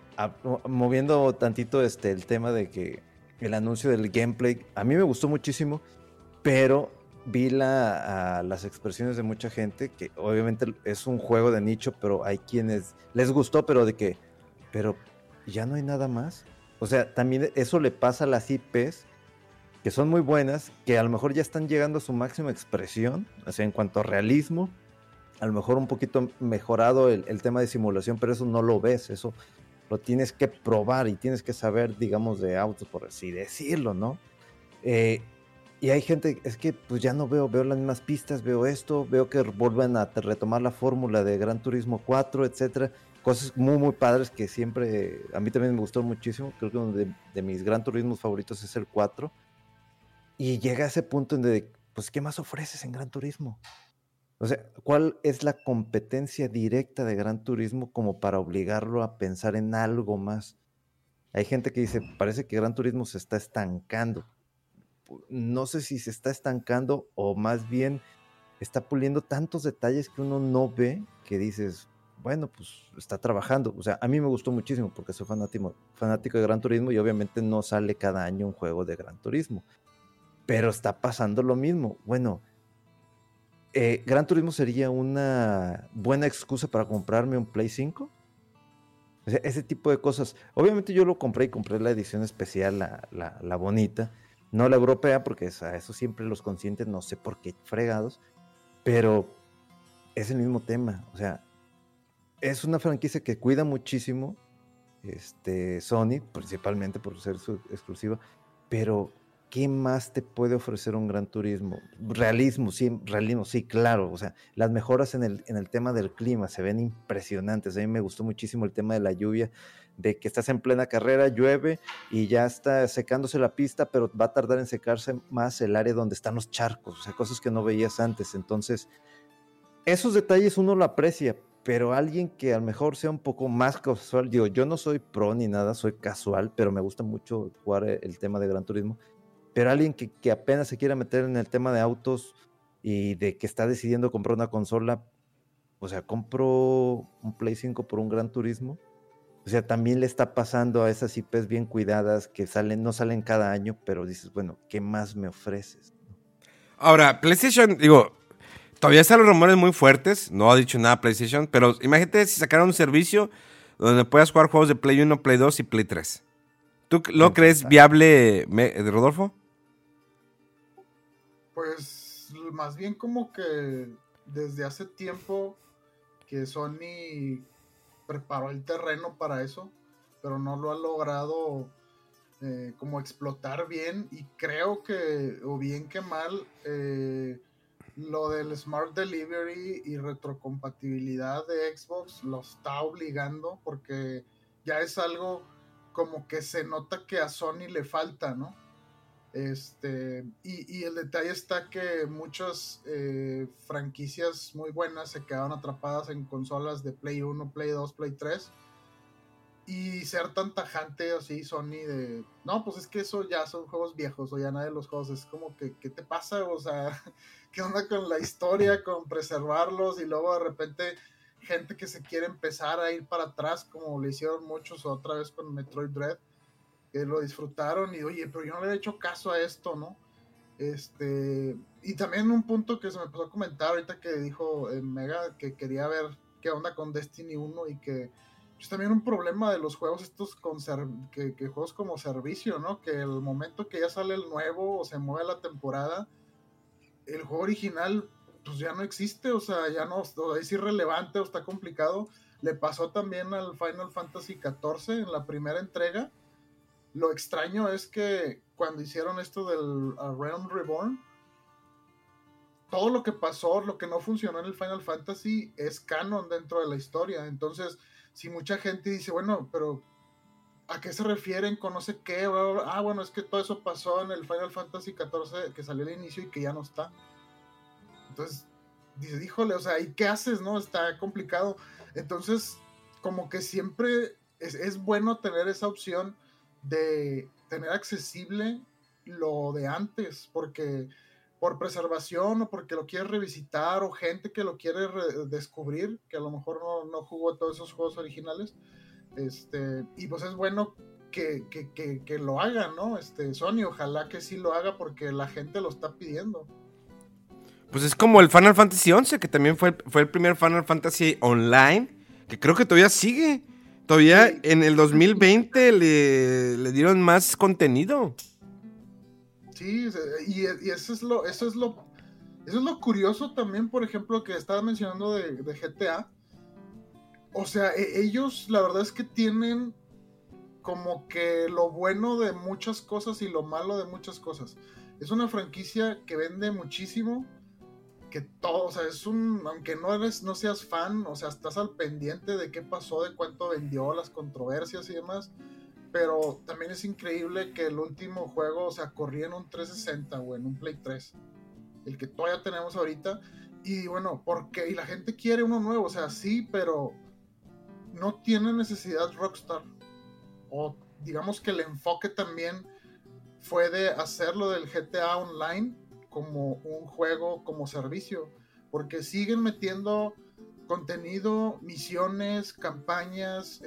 moviendo tantito este, el tema de que el anuncio del gameplay, a mí me gustó muchísimo, pero vi a las expresiones de mucha gente, que obviamente es un juego de nicho, pero hay quienes les gustó, pero de que, pero ya no hay nada más. O sea, también eso le pasa a las IPs, que son muy buenas, que a lo mejor ya están llegando a su máxima expresión, o sea, en cuanto a realismo, a lo mejor un poquito mejorado el, el tema de simulación, pero eso no lo ves, eso lo tienes que probar y tienes que saber, digamos, de autos, por así decirlo, ¿no? Eh, y hay gente, es que pues ya no veo, veo las mismas pistas, veo esto, veo que vuelven a retomar la fórmula de Gran Turismo 4, etcétera. Cosas muy, muy padres que siempre, a mí también me gustó muchísimo. Creo que uno de, de mis Gran Turismos favoritos es el 4. Y llega a ese punto en de, pues, ¿qué más ofreces en Gran Turismo? O sea, ¿cuál es la competencia directa de Gran Turismo como para obligarlo a pensar en algo más? Hay gente que dice, parece que Gran Turismo se está estancando. No sé si se está estancando o más bien está puliendo tantos detalles que uno no ve que dices, bueno, pues está trabajando. O sea, a mí me gustó muchísimo porque soy fanático, fanático de Gran Turismo y obviamente no sale cada año un juego de Gran Turismo. Pero está pasando lo mismo. Bueno, eh, Gran Turismo sería una buena excusa para comprarme un Play 5. O ese tipo de cosas. Obviamente yo lo compré y compré la edición especial, la, la, la bonita. No la europea, porque a eso siempre los conscientes, no sé por qué fregados. Pero es el mismo tema. O sea, es una franquicia que cuida muchísimo este, Sony, principalmente por ser su exclusiva, pero ¿qué más te puede ofrecer un Gran Turismo? Realismo, sí, realismo, sí, claro. O sea, las mejoras en el, en el tema del clima se ven impresionantes. A mí me gustó muchísimo el tema de la lluvia, de que estás en plena carrera, llueve y ya está secándose la pista, pero va a tardar en secarse más el área donde están los charcos, o sea, cosas que no veías antes. Entonces, esos detalles uno lo aprecia, pero alguien que a lo mejor sea un poco más casual, digo, yo no soy pro ni nada, soy casual, pero me gusta mucho jugar el tema de Gran Turismo, pero alguien que, que apenas se quiera meter en el tema de autos y de que está decidiendo comprar una consola, o sea, compro un Play 5 por un Gran Turismo, o sea, también le está pasando a esas IPs bien cuidadas que salen, no salen cada año, pero dices, bueno, ¿qué más me ofreces? Ahora, PlayStation, digo, Todavía están los rumores muy fuertes, no ha dicho nada PlayStation, pero imagínate si sacaran un servicio donde puedas jugar juegos de Play 1, Play 2 y Play 3. ¿Tú lo crees viable, Rodolfo? Pues más bien como que desde hace tiempo que Sony preparó el terreno para eso, pero no lo ha logrado eh, como explotar bien y creo que, o bien que mal, eh, lo del Smart Delivery y retrocompatibilidad de Xbox lo está obligando porque ya es algo como que se nota que a Sony le falta, ¿no? Este, y, el detalle está que muchas eh, franquicias muy buenas se quedaron atrapadas en consolas de Play 1, Play 2, Play 3 y ser tan tajante así Sony de no pues es que eso ya son juegos viejos o ya nadie los juegos es como que qué te pasa o sea qué onda con la historia con preservarlos y luego de repente gente que se quiere empezar a ir para atrás como le hicieron muchos otra vez con Metroid Dread que lo disfrutaron y oye pero yo no le he hecho caso a esto no este y también un punto que se me empezó a comentar ahorita que dijo en Mega que quería ver qué onda con Destiny 1 y que es también un problema de los juegos estos con que, juegos como servicio, ¿no? Que el momento que ya sale el nuevo o se mueve la temporada, el juego original pues ya no existe, o sea, ya no, es irrelevante o está complicado. Le pasó también al Final Fantasy XIV en la primera entrega. Lo extraño es que cuando hicieron esto del Realm Reborn, todo lo que pasó, lo que no funcionó en el Final Fantasy es canon dentro de la historia. Entonces, si mucha gente dice, bueno, pero ¿a qué se refieren con no sé qué? Ah, bueno, es que todo eso pasó en el Final Fantasy XIV que salió al inicio y que ya no está. Entonces, dice, híjole, o sea, ¿y qué haces? No, está complicado. Entonces, como que siempre es, es bueno tener esa opción de tener accesible lo de antes, porque por preservación o porque lo quieres revisitar o gente que lo quiere descubrir, que a lo mejor no, no, jugó todos esos juegos originales. Este, y pues es bueno que, que, que, lo haga, ¿no? Este, Sony, ojalá que sí lo haga porque la gente lo está pidiendo. Pues es como el Final Fantasy XI, que también fue, fue el primer Final Fantasy online, que creo que todavía sigue. Todavía en el 2020 le, le dieron más contenido. Sí, y, eso es lo, eso es lo, eso es lo curioso también, por ejemplo, que estaba mencionando de, GTA. O sea, e, ellos la verdad es que tienen como que lo bueno de muchas cosas y lo malo de muchas cosas. Es una franquicia que vende muchísimo, que todo, o sea, es un, aunque no eres, no seas fan, o sea, estás al pendiente de qué pasó, de cuánto vendió, las controversias y demás pero también es increíble que el último juego, o sea, corría en un 360 o en un Play 3, el que todavía tenemos ahorita. Y bueno, porque y la gente quiere uno nuevo, o sea, sí, pero no tiene necesidad Rockstar. O digamos que el enfoque también fue de hacerlo del GTA Online como un juego como servicio, porque siguen metiendo contenido, misiones, campañas,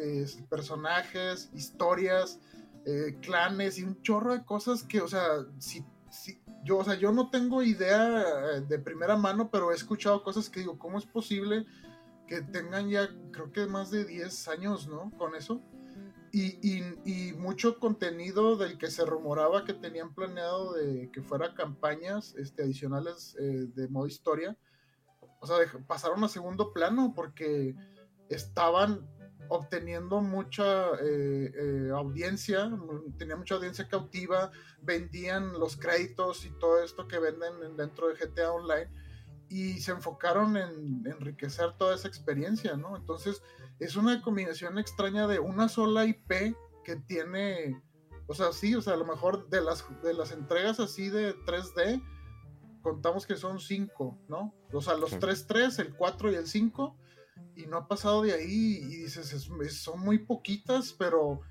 personajes, historias, eh, clanes y un chorro de cosas que, o sea, si, si, yo, o sea, yo no tengo idea eh, de primera mano, pero he escuchado cosas que digo, ¿cómo es posible que tengan ya, creo que más de 10 años, ¿no? Con eso. Y, y, y, mucho contenido del que se rumoraba que tenían planeado de que fuera campañas este, adicionales eh, de modo historia. O sea, de, pasaron a segundo plano porque estaban obteniendo mucha eh, eh, audiencia, tenía mucha audiencia cautiva, vendían los créditos y todo esto que venden dentro de GTA Online y se enfocaron en enriquecer toda esa experiencia, ¿no? Entonces es una combinación extraña de una sola IP que tiene, o sea, sí, o sea, a lo mejor de las, de las entregas así de 3D, contamos que son 5, ¿no? O sea, los 3-3, el 4 y el 5, y no ha pasado de ahí, y dices, es, es, son muy poquitas, pero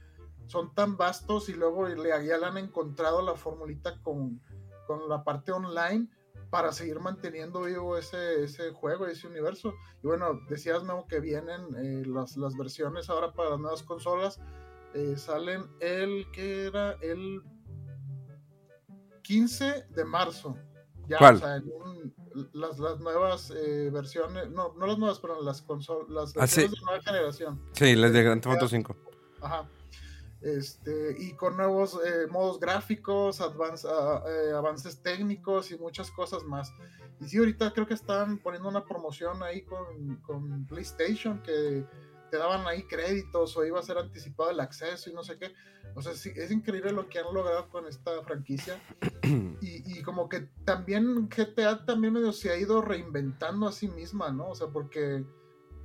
son tan vastos, y luego le, ya le han encontrado la formulita con, con la parte online para seguir manteniendo vivo ese, ese juego, ese universo. Y bueno, decías, Memo, que vienen eh, las, las, versiones ahora para las nuevas consolas. Eh, salen el que era el 15 de marzo. Ya, ¿Cuál? o sea, en un, las, las, nuevas eh, versiones, no, no las nuevas, pero las consolas, las ah, sí. de nueva generación. Sí, las de Grand Theft Auto 5. Ajá. Este, y con nuevos eh, modos gráficos, advance, uh, eh, avances técnicos y muchas cosas más. Y sí, ahorita creo que están poniendo una promoción ahí con, con, PlayStation que te daban ahí créditos o iba a ser anticipado el acceso y no sé qué. O sea, sí, es increíble lo que han logrado con esta franquicia. Y, y, como que también GTA también medio se ha ido reinventando a sí misma, ¿no? O sea, porque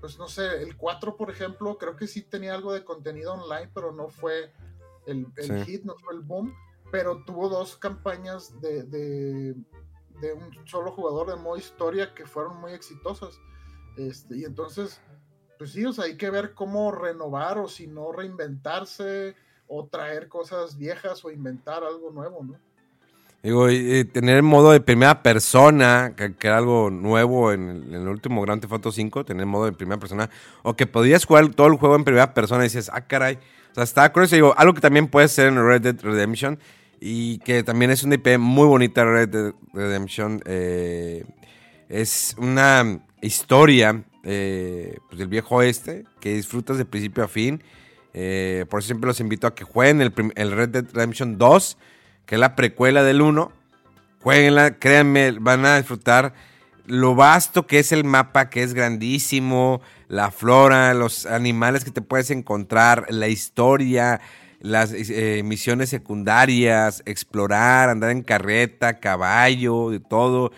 pues no sé, el 4, por ejemplo, creo que sí tenía algo de contenido online, pero no fue el, el sí. hit, no fue el boom, pero tuvo dos campañas de, de, de, un solo jugador de modo historia que fueron muy exitosas. Este, y entonces, pues sí, o sea, hay que ver cómo renovar o si no reinventarse o traer cosas viejas o inventar algo nuevo, ¿no? Digo, y, tener el modo de primera persona, que, era algo nuevo en el, el, último Grand Theft Auto 5, tener modo de primera persona, o que podías jugar todo el juego en primera persona y dices, ah, caray. O sea, está curioso. Digo, algo que también puede ser en Red Dead Redemption y que también es una IP muy bonita, Red Dead Redemption. Eh, es una historia eh, pues del viejo oeste que disfrutas de principio a fin. Eh, por eso siempre los invito a que jueguen el, el Red Dead Redemption 2 que es la precuela del 1. Jueguenla, créanme, van a disfrutar lo vasto que es el mapa, que es grandísimo, la flora, los animales que te puedes encontrar, la historia, las eh, misiones secundarias, explorar, andar en carreta, caballo, de todo.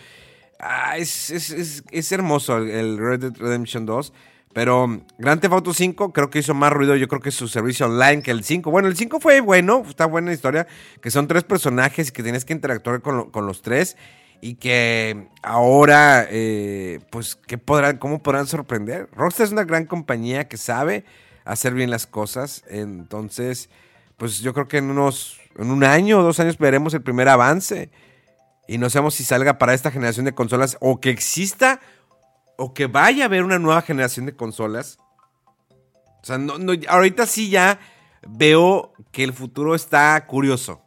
Ah, es, es, es, es, hermoso el, Red Dead Redemption 2. Pero Grand Theft Auto 5 creo que hizo más ruido, yo creo que su servicio online que el 5. Bueno, el 5 fue bueno, está buena la historia, que son tres personajes que tienes que interactuar con los tres y que ahora, eh, pues, ¿qué podrán, ¿cómo podrán sorprender? Rockstar es una gran compañía que sabe hacer bien las cosas, entonces, pues yo creo que en unos, en un año o dos años veremos el primer avance y no sabemos si salga para esta generación de consolas o que exista o que vaya a haber una nueva generación de consolas. O sea, no, no, ahorita sí ya veo que el futuro está curioso.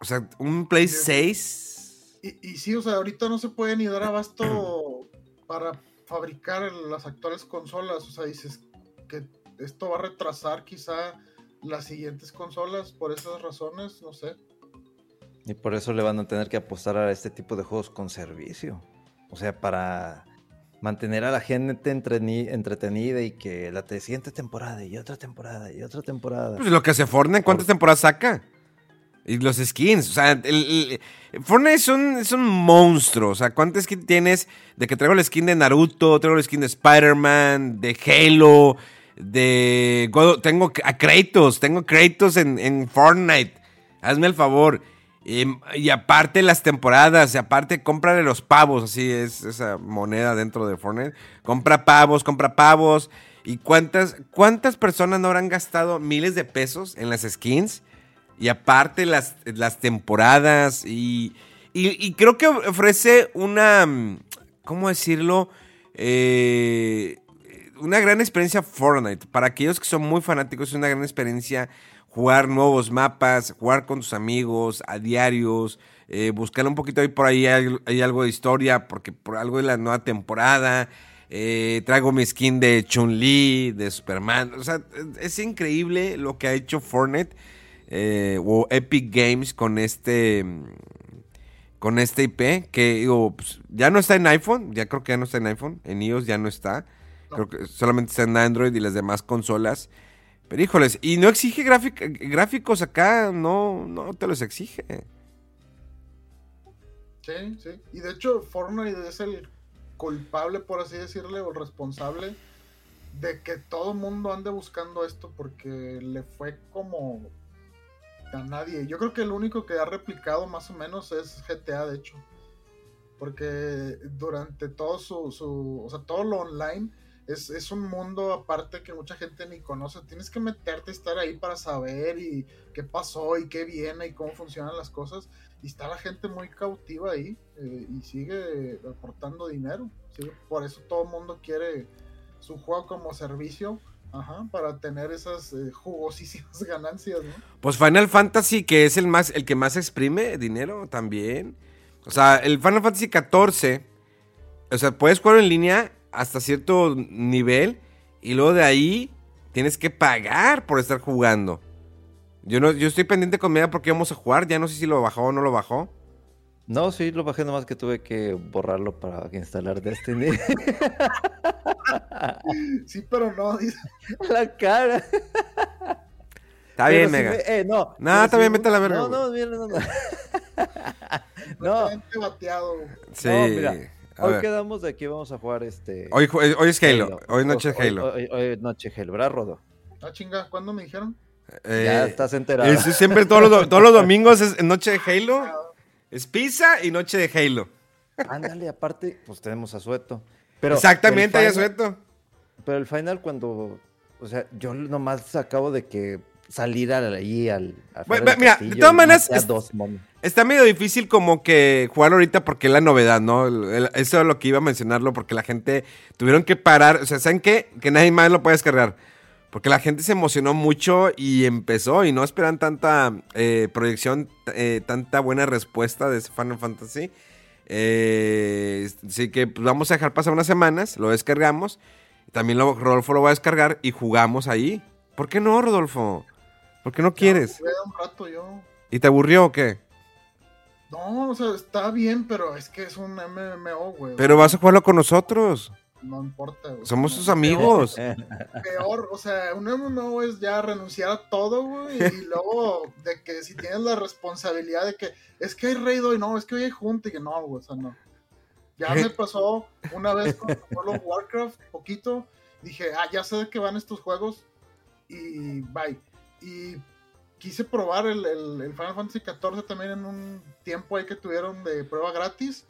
O sea, un Play Sí. 6. Y, y sí, o sea, ahorita no se puede ni dar abasto para fabricar las actuales consolas. O sea, dices que esto va a retrasar quizá las siguientes consolas por esas razones, no sé. Y por eso le van a tener que apostar a este tipo de juegos con servicio. O sea, para mantener a la gente entretenida y que la te- siguiente temporada y otra temporada y otra temporada. Pues lo que hace Fortnite, ¿cuántas temporadas saca? Y los skins, o sea, el, el- Fortnite es un, es un monstruo. O sea, ¿cuántas skins tienes? De que traigo el skin de Naruto, traigo el skin de Spider-Man, de Halo, de. God- tengo a Kratos, tengo Kratos en, en Fortnite. Hazme el favor. Y, aparte las temporadas, y aparte cómprale los pavos, así es esa moneda dentro de Fortnite. Compra pavos, compra pavos. ¿Y cuántas, cuántas personas no habrán gastado miles de pesos en las skins? Y aparte las, las temporadas y, y, creo que ofrece una, ¿cómo decirlo? eh, una gran experiencia Fortnite. Para aquellos que son muy fanáticos, es una gran experiencia jugar nuevos mapas, jugar con tus amigos a diarios, eh, buscar un poquito ahí por ahí hay, hay algo de historia, porque por algo de la nueva temporada. Eh, traigo mi skin de Chun-Li, de Superman. O sea, es increíble lo que ha hecho Fortnite eh, o Epic Games con este con este IP que digo, pues, ya no está en iPhone, ya creo que ya no está en iPhone, en iOS ya no está. Creo que solamente está en Android y las demás consolas. Pero híjoles, y no exige gráficos acá, no, no te los exige. Sí, sí. Y de hecho, Fortnite es el culpable, por así decirle, o el responsable de que todo mundo ande buscando esto porque le fue como a nadie. Yo creo que el único que ha replicado más o menos es GTA, de hecho. Porque durante todo su, su o sea, todo lo online es, un mundo aparte que mucha gente ni conoce. Tienes que meterte, estar ahí para saber y qué pasó y qué viene y cómo funcionan las cosas. Y está la gente muy cautiva ahí eh, y sigue aportando dinero. Por eso todo el mundo quiere su juego como servicio. para tener esas eh, jugosísimas ganancias, Pues Final Fantasy, que es el más, el que más exprime dinero también. O sea, el Final Fantasy XIV, o sea, puedes jugar en línea hasta cierto nivel y luego de ahí tienes que pagar por estar jugando. Yo no, yo estoy pendiente con Mega porque vamos a jugar, ya no sé si lo bajó o no lo bajó. No, sí, lo bajé nomás que tuve que borrarlo para instalar Destiny. sí, pero no. La cara. Está bien, Mega. Eh, no. No, está bien, vete a la verga. No, no, mira, no, no. no. bateado. Sí. No, mira. Hoy quedamos de aquí, vamos a jugar este. Hoy, hoy es Halo. Hoy es noche Halo. Hoy, hoy, noche Halo, ¿verdad, Rodo? Ah, chinga, ¿cuándo me dijeron? Eh, ya estás enterado. Es, siempre todos los, todos los domingos es noche de Halo. Es pizza y noche de Halo. Ándale, aparte, pues tenemos a Sueto. Pero Exactamente, hay a Sueto. Pero el final cuando, o sea, yo nomás acabo de que salir ahí al... mira, de todas maneras, está medio difícil como que jugar ahorita porque es la novedad, ¿no? eso es lo que iba a mencionarlo porque la gente tuvieron que parar, o sea, ¿saben qué? Que nadie más lo puede descargar. Porque la gente se emocionó mucho y empezó y no esperan tanta eh, proyección, eh, tanta buena respuesta de ese Final Fantasy. Eh, así que pues, vamos a dejar pasar unas semanas, lo descargamos. También lo, Rodolfo lo va a descargar y jugamos ahí. ¿Por qué no, Rodolfo? ¿Por qué no quieres? un rato yo. ¿Y te aburrió o qué? No, o sea, está bien, pero es que es un MMO, güey. Pero vas a jugarlo con nosotros no importa. Güey. Somos sus amigos. Peor, o sea, un MMO es ya renunciar a todo, güey, y luego de que si tienes la responsabilidad de que es que hay raid hoy, no, es que hoy hay junta y que no, güey, o sea, no. Ya me pasó una vez con World of Warcraft, poquito, dije, ah, ya sé de qué van estos juegos y bye. Y quise probar el, el Final Fantasy XIV también en un tiempo ahí que tuvieron de prueba gratis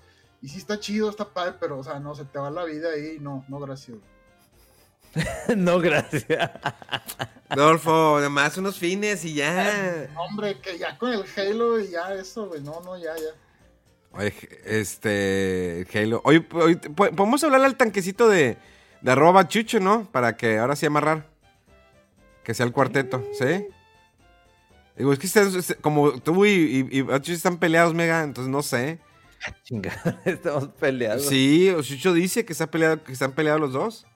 y sí está chido, está padre, pero, o sea, no, se te va la vida ahí. No, no, gracias. no, gracias. Adolfo, además unos fines y ya. hombre, que ya con el Halo y ya eso, güey. No, no, ya, ya. Oye, este, Halo. Oye, podemos hablar al tanquecito de, de arroba chucho, ¿no? Para que ahora sí amarrar. Que sea el cuarteto, ¿sí? Digo, es que como tú y, y, y están peleados, mega, entonces no sé. Chingada, estamos peleados. Sí, Chucho dice que, peleado, que están peleados los dos.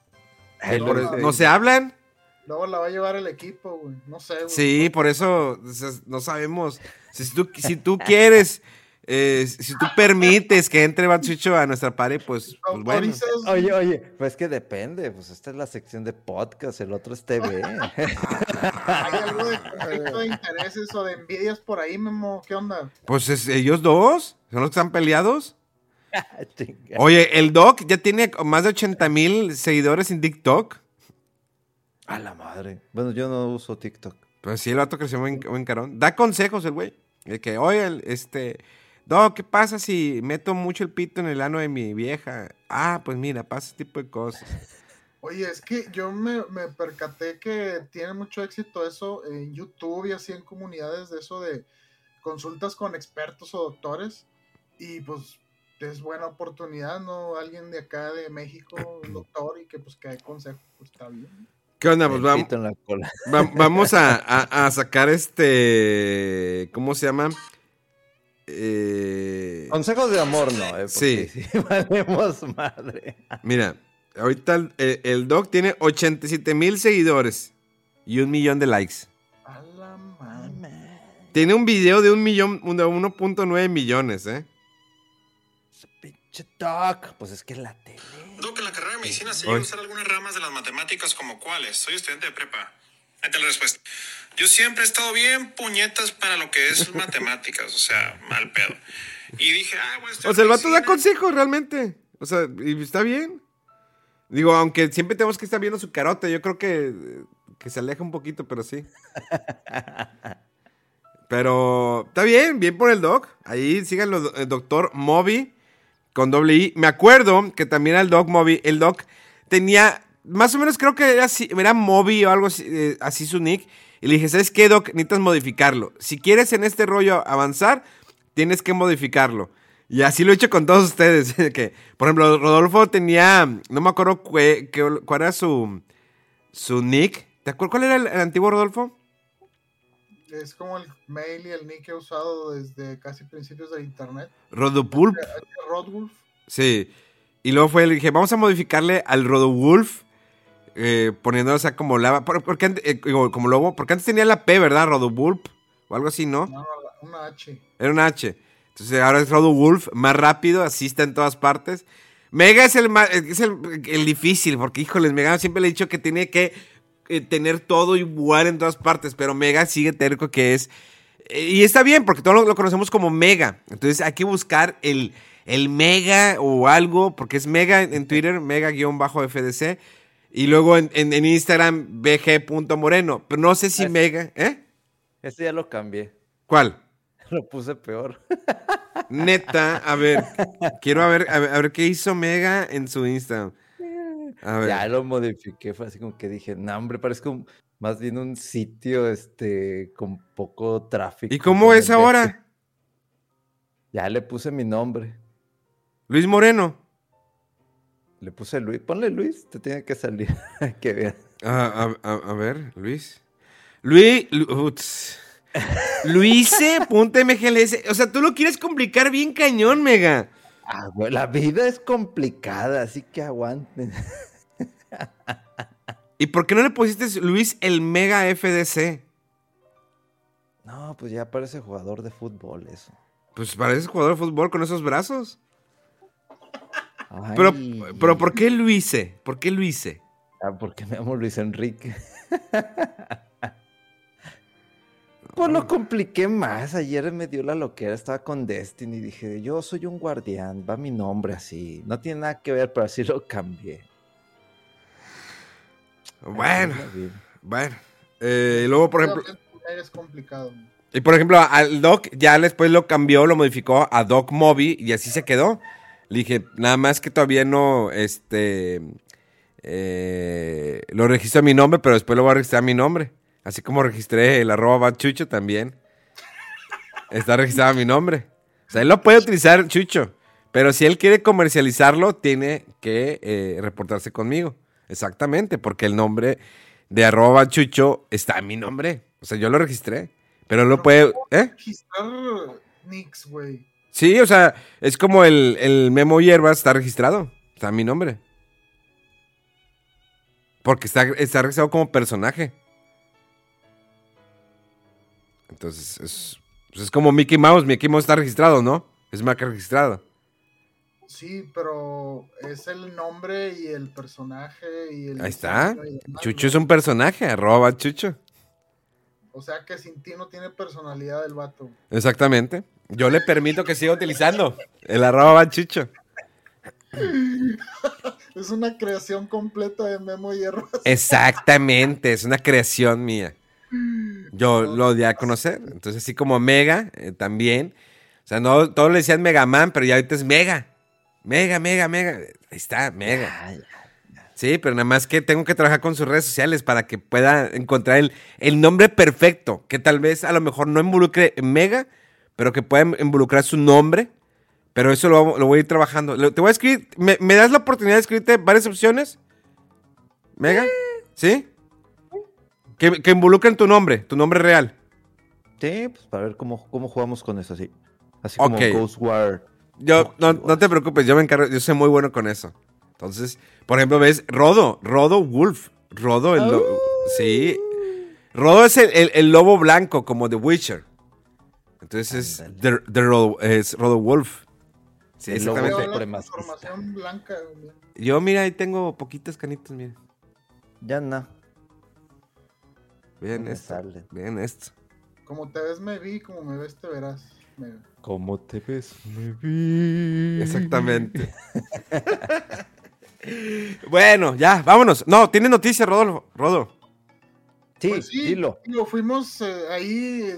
no se hablan. Luego la va a llevar el equipo, güey. No sé, güey. Sí, por eso no sabemos. Si tú, si tú quieres eh, si tú permites que entre Batsucho a nuestra pared, pues, pues, bueno. Oye, oye, pues que depende, pues esta es la sección de podcast, el otro es TV. ¿Hay algo de conflicto de intereses o de envidias por ahí, Memo? ¿Qué onda? Pues ellos dos, son los que están peleados. Oye, el Doc ya tiene más de 80 mil seguidores en TikTok. A la madre. Bueno, yo no uso TikTok. Pues sí, el vato creció muy, muy carón. Da consejos el güey. De que, oye, este, no, ¿qué pasa si meto mucho el pito en el ano de mi vieja? Ah, pues mira, pasa ese tipo de cosas. Oye, es que yo me, percaté que tiene mucho éxito eso en YouTube y así en comunidades de eso de consultas con expertos o doctores. Y pues es buena oportunidad, ¿no? Alguien de acá de México, un doctor, y que pues que dé consejo, pues está bien. ¿Qué onda? Pues vamos, va- vamos a, a- a sacar este. ¿Cómo se llama? Eh, Consejos de amor, no, eh, Sí. porque sí. valemos madre. mira, ahorita el, el- el Doc tiene 87 mil seguidores y un millón de likes. A la madre. Tiene un video de un millón, de 1.9 millones, ¿eh? Pinche doc. Pues es que es la tele. Doc, en la carrera de medicina se llega a usar algunas ramas de las matemáticas como cuáles. Soy estudiante de prepa. Ahí está la respuesta. Yo siempre he estado bien puñetas para lo que es matemáticas, o sea, mal pedo. Y dije, ah, bueno, O sea, el vato da consejos realmente. O sea, y está bien. Digo, aunque siempre tenemos que estar viendo su carota, yo creo que, que se aleja un poquito, pero sí. Pero está bien, bien por el doc. Ahí síganlo, el doctor Moby con doble I. Me acuerdo que también el doc Moby, el doc tenía, más o menos creo que era, así- era Moby o algo así, eh, así su nick. Y le dije, ¿sabes qué, doc? Necesitas modificarlo. Si quieres en este rollo avanzar, tienes que modificarlo. Y así lo he hecho con todos ustedes. que, por ejemplo, Rodolfo tenía, no me acuerdo qué- cuál era su, su nick. ¿Te acuerdas cuál era el, el antiguo Rodolfo? Es como el mail y el nick que he usado desde casi principios del internet. Rodopulp. Rodwolf. Sí. Y luego fue, le dije, vamos a modificarle al Rodowulf. Eh, sea, como lava. por- Porque, eh, como lobo. Porque antes tenía la P, ¿verdad? Rodowulf. O algo así, ¿no? No, una H. Era un H. Entonces ahora es Rodowulf, más rápido, así está en todas partes. Mega es el más, es el, el difícil, porque híjoles, Mega siempre le he dicho que tiene que eh, tener todo igual en todas partes, pero Mega sigue terco que es. eh, y está bien, porque todos lo, lo conocemos como Mega. Entonces hay que buscar el, el Mega o algo, porque es Mega en, en Twitter, Mega-FDC. Y luego en, en- en Instagram, bg.moreno. Pero no sé si Es- Mega. ¿Eh? Este ya lo cambié. ¿Cuál? Lo puse peor. Neta, a ver, quiero a ver, a ver, a ver qué hizo Mega en su Instagram. A ver. Ya lo modifiqué. Fue así como que dije, no, hombre, parezco un- más bien un sitio este con poco tráfico. ¿Y cómo es ahora? Ya le puse mi nombre. Luis Moreno. Le puse Luis. Ponle Luis, te tiene que salir. que veas. Ah, a, a- a ver, Luis. Luis. Lu- uts. Luise.mgls. O sea, tú lo quieres complicar bien cañón, Mega. Ah, güey, la vida es complicada, así que aguanten. ¿Y por qué no le pusiste Luis el Mega FDC? No, pues ya parece jugador de fútbol eso. Pues pareces jugador de fútbol con esos brazos. Pero, Ay. pero ¿por qué Luise? ¿Por qué Luise? Ah, porque me llamo Luis Enrique. Pues lo compliqué más. Ayer me dio la loquera. Estaba con Destiny y dije, yo soy un guardián. Va mi nombre así. No tiene nada que ver, pero así lo cambié. Bueno, bueno. Eh, y luego, por ejemplo. Es complicado. Y por ejemplo, al Doc ya después lo cambió, lo modificó a Doc Moby y así se quedó. Le dije, nada más que todavía no, este, eh, lo registro a mi nombre, pero después lo voy a registrar a mi nombre. Así como registré el arroba Bad Chucho también. Está registrado a mi nombre. O sea, él lo puede utilizar Chucho, pero si él quiere comercializarlo, tiene que eh, reportarse conmigo. Exactamente, porque el nombre de arroba Chucho está en mi nombre. O sea, yo lo registré. Pero él lo puede. ¿Eh? Registrar Nix, güey. Sí, o sea, es como el, el Memo Hierbas está registrado. Está mi nombre. Porque está, está registrado como personaje. Entonces, es, pues es como Mickey Mouse. Mickey Mouse está registrado, ¿no? Es marca registrada. Sí, pero es el nombre y el personaje y el. Ahí está. Chucho es un personaje, arroba Chucho. O sea que sin ti no tiene personalidad el vato. Exactamente. Yo le permito que siga utilizando el arroba Chucho. Es una creación completa de Memo Hierbas. Exactamente, es una creación mía. Yo lo di a conocer. Entonces, así como Mega, eh, también. O sea, no, todos le decían Mega Man, pero ya ahorita es Mega. Mega, Mega, Mega. Ahí está, Mega. Ay, Sí, pero nada más que tengo que trabajar con sus redes sociales para que pueda encontrar el, el nombre perfecto. Que tal vez a lo mejor no involucre Mega, pero que pueda involucrar su nombre. Pero eso lo, voy a ir trabajando. Te voy a escribir. ¿Me, me das la oportunidad de escribirte varias opciones? ¿Mega? ¿Sí? Que, que involucren tu nombre, tu nombre real. Sí, pues para ver cómo, cómo jugamos con eso, así. Así como Ok. Ghostwire. Yo, no, no te preocupes, yo me encargo, yo soy muy bueno con eso. Entonces, por ejemplo, ves, Rodo, Rodo Wolf. Rodo, el lo- Sí. Rodo es el, el- el lobo blanco, como The Witcher. Entonces es, The- The Rodo, es Rodo Wolf. Sí, exactamente. blanca. güey. Yo, mira, ahí tengo poquitas canitas, mira. Ya no. Vean me esto. sale. Vean esto. Como te ves, me vi. Como me ves, te verás. Me- ¿Cómo te ves? Me vi. Exactamente. bueno, ya, vámonos. No, tiene noticias, Rodolfo. Rodo. Sí, Pues sí, dilo. digo, fuimos eh, ahí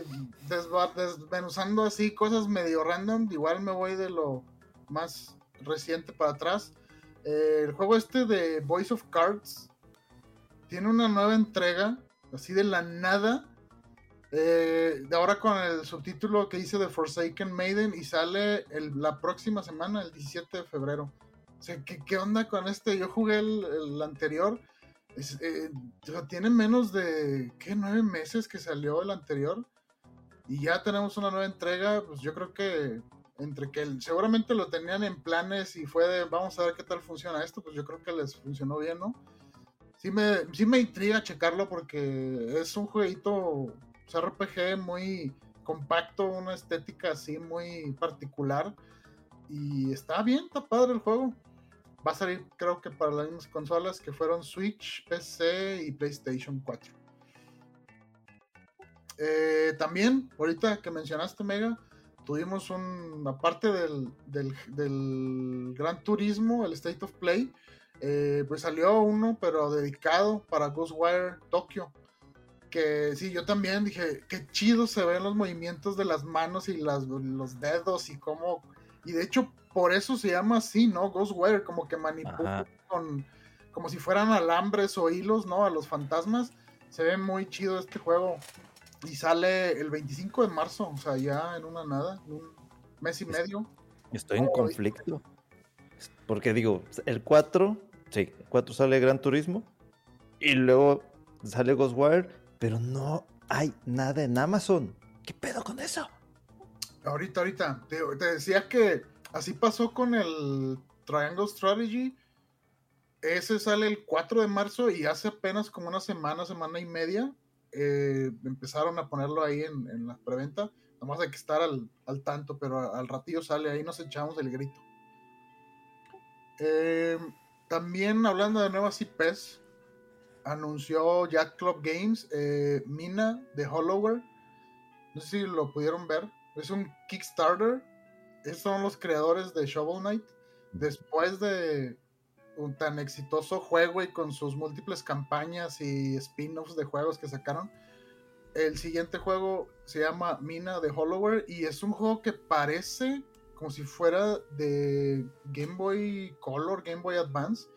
desmenuzando así cosas medio random. Igual me voy de lo más reciente para atrás. Eh, el juego este de Voice of Cards tiene una nueva entrega, así de la nada. eh, de ahora con el subtítulo que dice The Forsaken Maiden y sale la próxima semana, el 17 de febrero. O sea, ¿qué, qué onda con este? Yo jugué el, anterior. Eh, tiene menos de, ¿qué? Nueve meses que salió el anterior. Y ya tenemos una nueva entrega. Pues yo creo que entre que seguramente lo tenían en planes y fue de, vamos a ver qué tal funciona esto. Pues yo creo que les funcionó bien, ¿no? Sí me, sí me intriga checarlo porque es un jueguito pues, RPG muy compacto, una estética así muy particular. Y está bien, está padre el juego. Va a salir, creo que para las mismas consolas que fueron Switch, PC y PlayStation 4. Eh, también, ahorita que mencionaste Mega, tuvimos un, aparte del, del, del Gran Turismo, el State of Play, eh, pues salió uno, pero dedicado para Ghostwire Tokyo. Que sí, yo también dije, qué chido se ven los movimientos de las manos y las, los dedos y cómo... Y de hecho, por eso se llama así, ¿no? Ghostwire, como que manipula con... Como si fueran alambres o hilos, ¿no? A los fantasmas. Se ve muy chido este juego. Y sale el 25 de marzo, o sea, ya en una nada, en un mes y medio. Estoy en conflicto. Porque digo, el 4, sí, el 4 sale Gran Turismo y luego sale Ghostwire, pero no hay nada en Amazon. ¿Qué pedo con eso? Ahorita, ahorita, te, te decía que así pasó con el Triangle Strategy. Ese sale el 4 de marzo y hace apenas como una semana, semana y media, eh, empezaron a ponerlo ahí en, en la preventa. Nomás hay que estar al, al tanto, pero a- al ratillo sale, ahí nos echamos el grito. Eh, también hablando de nuevas IPs, anunció Jack Club Games eh, Mina de Hollower. No sé si lo pudieron ver. Es un Kickstarter. Esos son los creadores de Shovel Knight. Después de un tan exitoso juego y con sus múltiples campañas y spin-offs de juegos que sacaron, el siguiente juego se llama Mina de Hollower y es un juego que parece como si fuera de Game Boy Color, Game Boy Advance.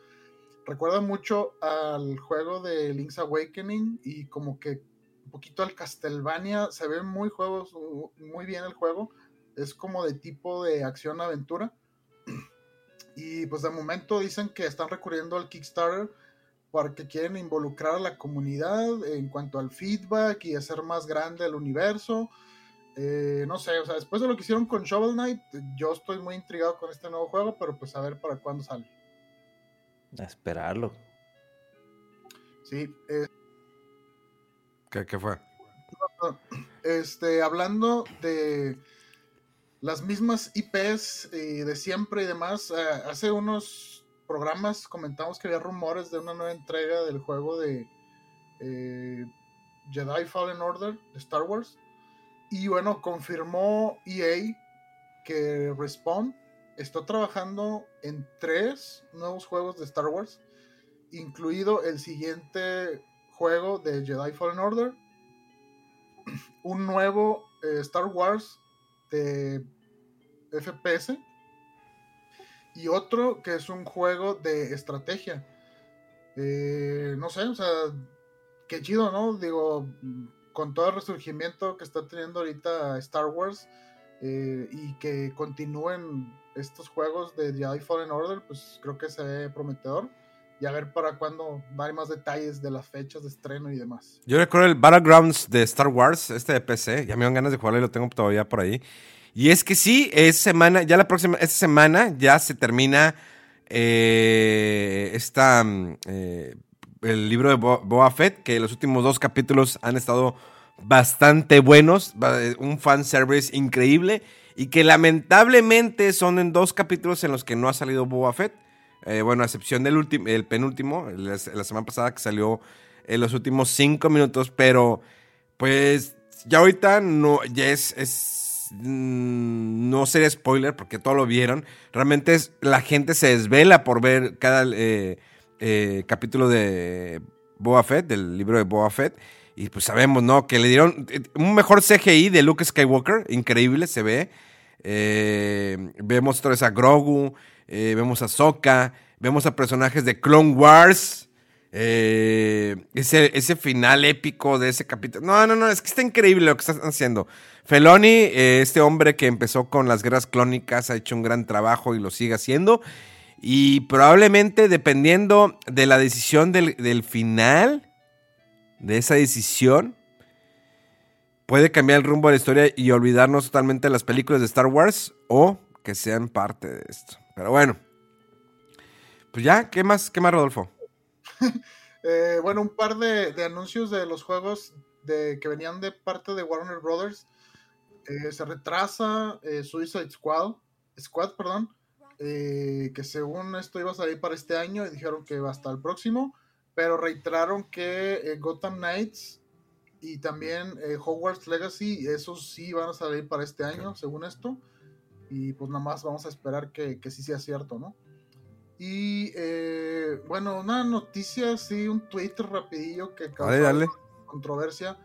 Recuerda mucho al juego de Link's Awakening y como que un poquito al Castlevania. Se ve muy juegos, muy bien el juego. Es como de tipo de acción-aventura. Y pues de momento dicen que están recurriendo al Kickstarter porque quieren involucrar a la comunidad en cuanto al feedback y hacer más grande el universo. Eh, no sé, o sea, después de lo que hicieron con Shovel Knight, yo estoy muy intrigado con este nuevo juego, pero pues a ver para cuándo sale. A esperarlo. Sí, eh, ¿Qué, qué fue? este, hablando de las mismas IPs y de siempre y demás, eh, hace unos programas comentamos que había rumores de una nueva entrega del juego de eh, Jedi Fallen Order de Star Wars. Y bueno, confirmó EA que Respawn está trabajando en tres nuevos juegos de Star Wars, incluido el siguiente juego de Jedi Fallen Order, un nuevo eh, Star Wars de FPS y otro que es un juego de estrategia. Eh, no sé, o sea, qué chido, ¿no? Digo, con todo el resurgimiento que está teniendo ahorita Star Wars, eh, y que continúen estos juegos de Jedi Fallen Order, pues creo que se ve prometedor. Y a ver para cuándo dar más detalles de las fechas de estreno y demás. Yo recuerdo el Battlegrounds de Star Wars, este de PC. Ya me dan ganas de jugarlo y lo tengo todavía por ahí. Y es que sí, es semana, ya la próxima, esta semana ya se termina eh, esta, mm, eh, el libro de Bo Boa Fett, que los últimos dos capítulos han estado bastante buenos, eh, un fanservice increíble y que lamentablemente son en dos capítulos en los que no ha salido Boba Fett. Bueno, a excepción del último, el penúltimo, la, semana pasada que salió en los últimos cinco minutos, pero pues ya ahorita no, ya es, no sería spoiler porque todo lo vieron. Realmente la gente se desvela por ver cada eh, eh, capítulo de Boba Fett, del libro de Boba Fett. Y pues sabemos, ¿no? Que le dieron un mejor CGI de Luke Skywalker, increíble, se ve. Eh, vemos otra vez a Grogu, eh, vemos a Sokka, vemos a personajes de Clone Wars. Eh, ese, ese final épico de ese capítulo. No, no, no, es que está increíble lo que están haciendo. Feloni, eh, este hombre que empezó con las guerras clónicas, ha hecho un gran trabajo y lo sigue haciendo. Y probablemente dependiendo de la decisión del, del final, de esa decisión, puede cambiar el rumbo de la historia y olvidarnos totalmente de las películas de Star Wars o que sean parte de esto. Pero bueno, pues ya, ¿qué más, qué más Rodolfo? eh, bueno, un par de, de, anuncios de los juegos de, que venían de parte de Warner Brothers. Eh, se retrasa eh, Suicide Squad, Squad perdón, eh, que según esto iba a salir para este año y dijeron que va hasta el próximo, pero reiteraron que eh, Gotham Knights y también eh, Hogwarts Legacy, esos sí van a salir para este año, según esto. Y pues nada más vamos a esperar que, que sí sea cierto, ¿no? Y bueno, una noticia, sí, un Twitter rapidillo que causó dale, dale. controversia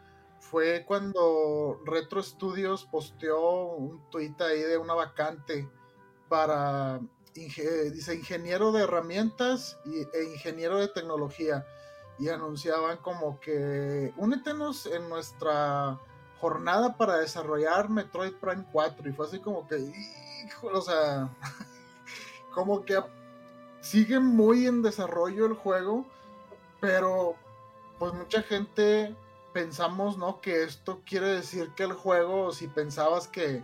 fue cuando Retro Studios posteó un tweet ahí de una vacante para, dice, ingeniero de herramientas y, e ingeniero de tecnología y anunciaban como que únetenos en nuestra jornada para desarrollar Metroid Prime 4 y fue así como que, hijo, o sea, como que sigue muy en desarrollo el juego, pero pues mucha gente pensamos, ¿no? Que esto quiere decir que el juego, si pensabas que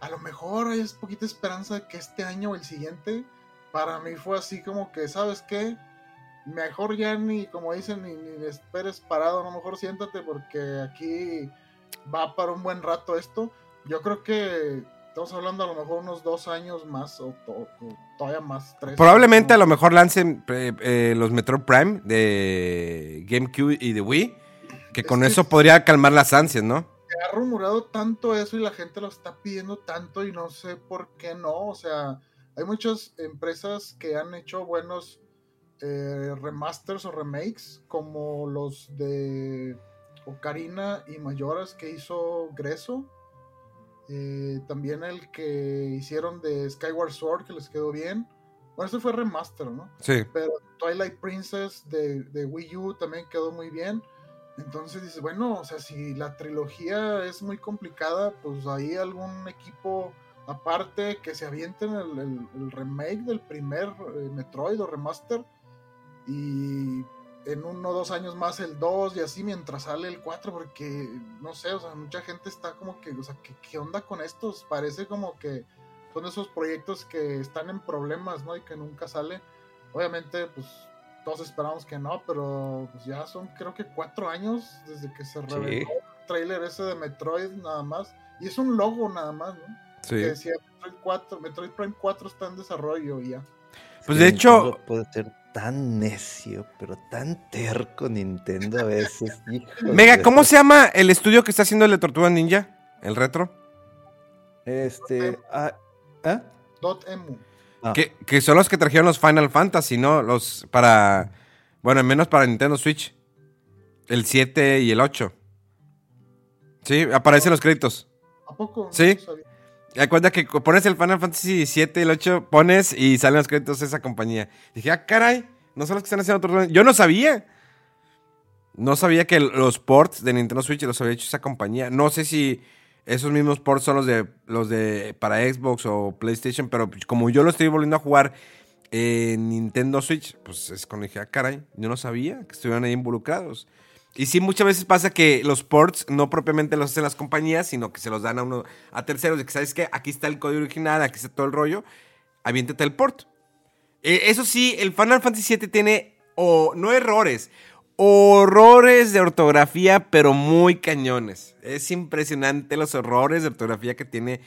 a lo mejor hay poquita esperanza de que este año o el siguiente, para mí fue así como que, ¿sabes qué? mejor ya ni, como dicen, ni, ni esperes parado, a lo mejor siéntate porque aquí va para un buen rato esto. Yo creo que estamos hablando a lo mejor unos dos años más o, to, o todavía más. Tres Probablemente a lo mejor lancen eh, eh, los Metro Prime de GameCube y de Wii, que es con que eso podría calmar las ansias, ¿no? Se ha rumorado tanto eso y la gente lo está pidiendo tanto y no sé por qué no. O sea, hay muchas empresas que han hecho buenos eh, remasters o remakes como los de Ocarina y Mayoras que hizo Greso. Eh, también el que hicieron de Skyward Sword que les quedó bien. Bueno, eso fue remaster, ¿no? Sí. Pero Twilight Princess de, de Wii U también quedó muy bien. Entonces dices, bueno, o sea, si la trilogía es muy complicada, pues ahí algún equipo aparte que se avienten el, el, el remake del primer eh, Metroid o remaster y en uno o dos años más el 2 y así mientras sale el 4 porque no sé, o sea, mucha gente está como que, o sea, ¿qué, qué onda con estos? Parece como que son esos proyectos que están en problemas, ¿no? Y que nunca sale. Obviamente, pues todos esperamos que no, pero pues ya son creo que cuatro años desde que se reveló sí. el trailer ese de Metroid nada más. Y es un logo nada más, ¿no? Sí. Que decía Metroid, 4, Metroid Prime 4 está en desarrollo y ya. Pues de hecho... Puede ser tan necio, pero tan terco Nintendo a veces. Mega, ¿cómo se llama el estudio que está haciendo el de Tortuga Ninja? ¿El retro? Este... Ah, ¿eh? Dot Emu. Ah. Que, que, son los que trajeron los Final Fantasy, ¿no? Los para. Bueno, menos para Nintendo Switch. El 7 y el 8. Sí, aparecen los créditos. ¿A poco? Sí. No cuenta que pones el Final Fantasy 7 y el 8, pones y salen los créditos de esa compañía. Dije, ah, caray, no son los que están haciendo otros. Yo no sabía. No sabía que los ports de Nintendo Switch los había hecho esa compañía. No sé si Esos mismos ports son los de los de para Xbox o PlayStation, pero pues, como yo lo estoy volviendo a jugar en Nintendo Switch, pues es cuando dije, ah, caray, yo no sabía que estuvieran ahí involucrados. Y sí, muchas veces pasa que los ports no propiamente los hacen las compañías, sino que se los dan a uno a terceros, de que sabes que aquí está el código original, aquí está todo el rollo, aviéntate el port. Eh, eso sí, el Final Fantasy VII tiene, o no errores, horrores de ortografía, pero muy cañones. Es impresionante los horrores de ortografía que tiene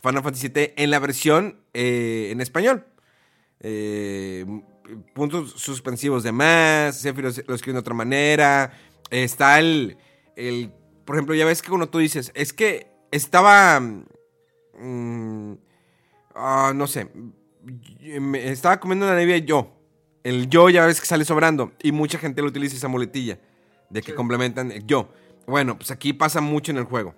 Final Fantasy VII en la versión eh, en español. Eh, puntos suspensivos de más, Sephiroth lo escribe de otra manera. Está el, el, por ejemplo, ya ves que cuando tú dices, es que estaba, mm, ah, no sé, estaba comiendo una nevia yo. El yo ya ves que sale sobrando y mucha gente lo utiliza esa muletilla de que complementan el yo. Bueno, pues aquí pasa mucho en el juego.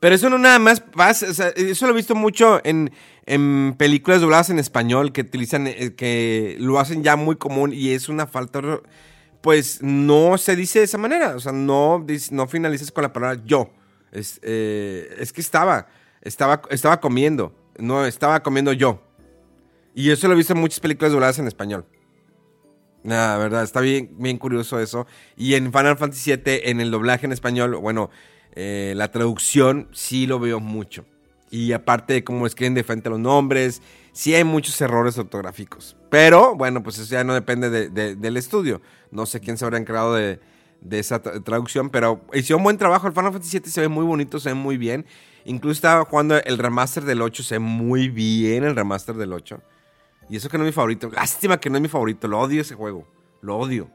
Pero eso no nada más pasa, o sea, eso lo he visto mucho en, en películas dobladas en español que utilizan, eh, que lo hacen ya muy común y es una falta, pues no se dice de esa manera, o sea, no, no finalizas con la palabra yo. Es, eh, es que estaba, estaba, estaba comiendo, no, estaba comiendo yo. Y eso lo he visto en muchas películas dobladas en español. La verdad, está bien, bien curioso eso. Y en Final Fantasy VII, en el doblaje en español, bueno, eh, la traducción sí lo veo mucho. Y aparte de cómo escriben de frente los nombres, sí hay muchos errores ortográficos. Pero bueno, pues eso ya no depende del estudio. No sé quién se habrá encargado de, esa traducción, pero hicieron buen trabajo. El Final Fantasy VII se ve muy bonito, se ve muy bien. Incluso estaba jugando el remaster del 8, se ve muy bien el remaster del 8. Y eso que no es mi favorito. Lástima que no es mi favorito. Lo odio ese juego. Lo odio.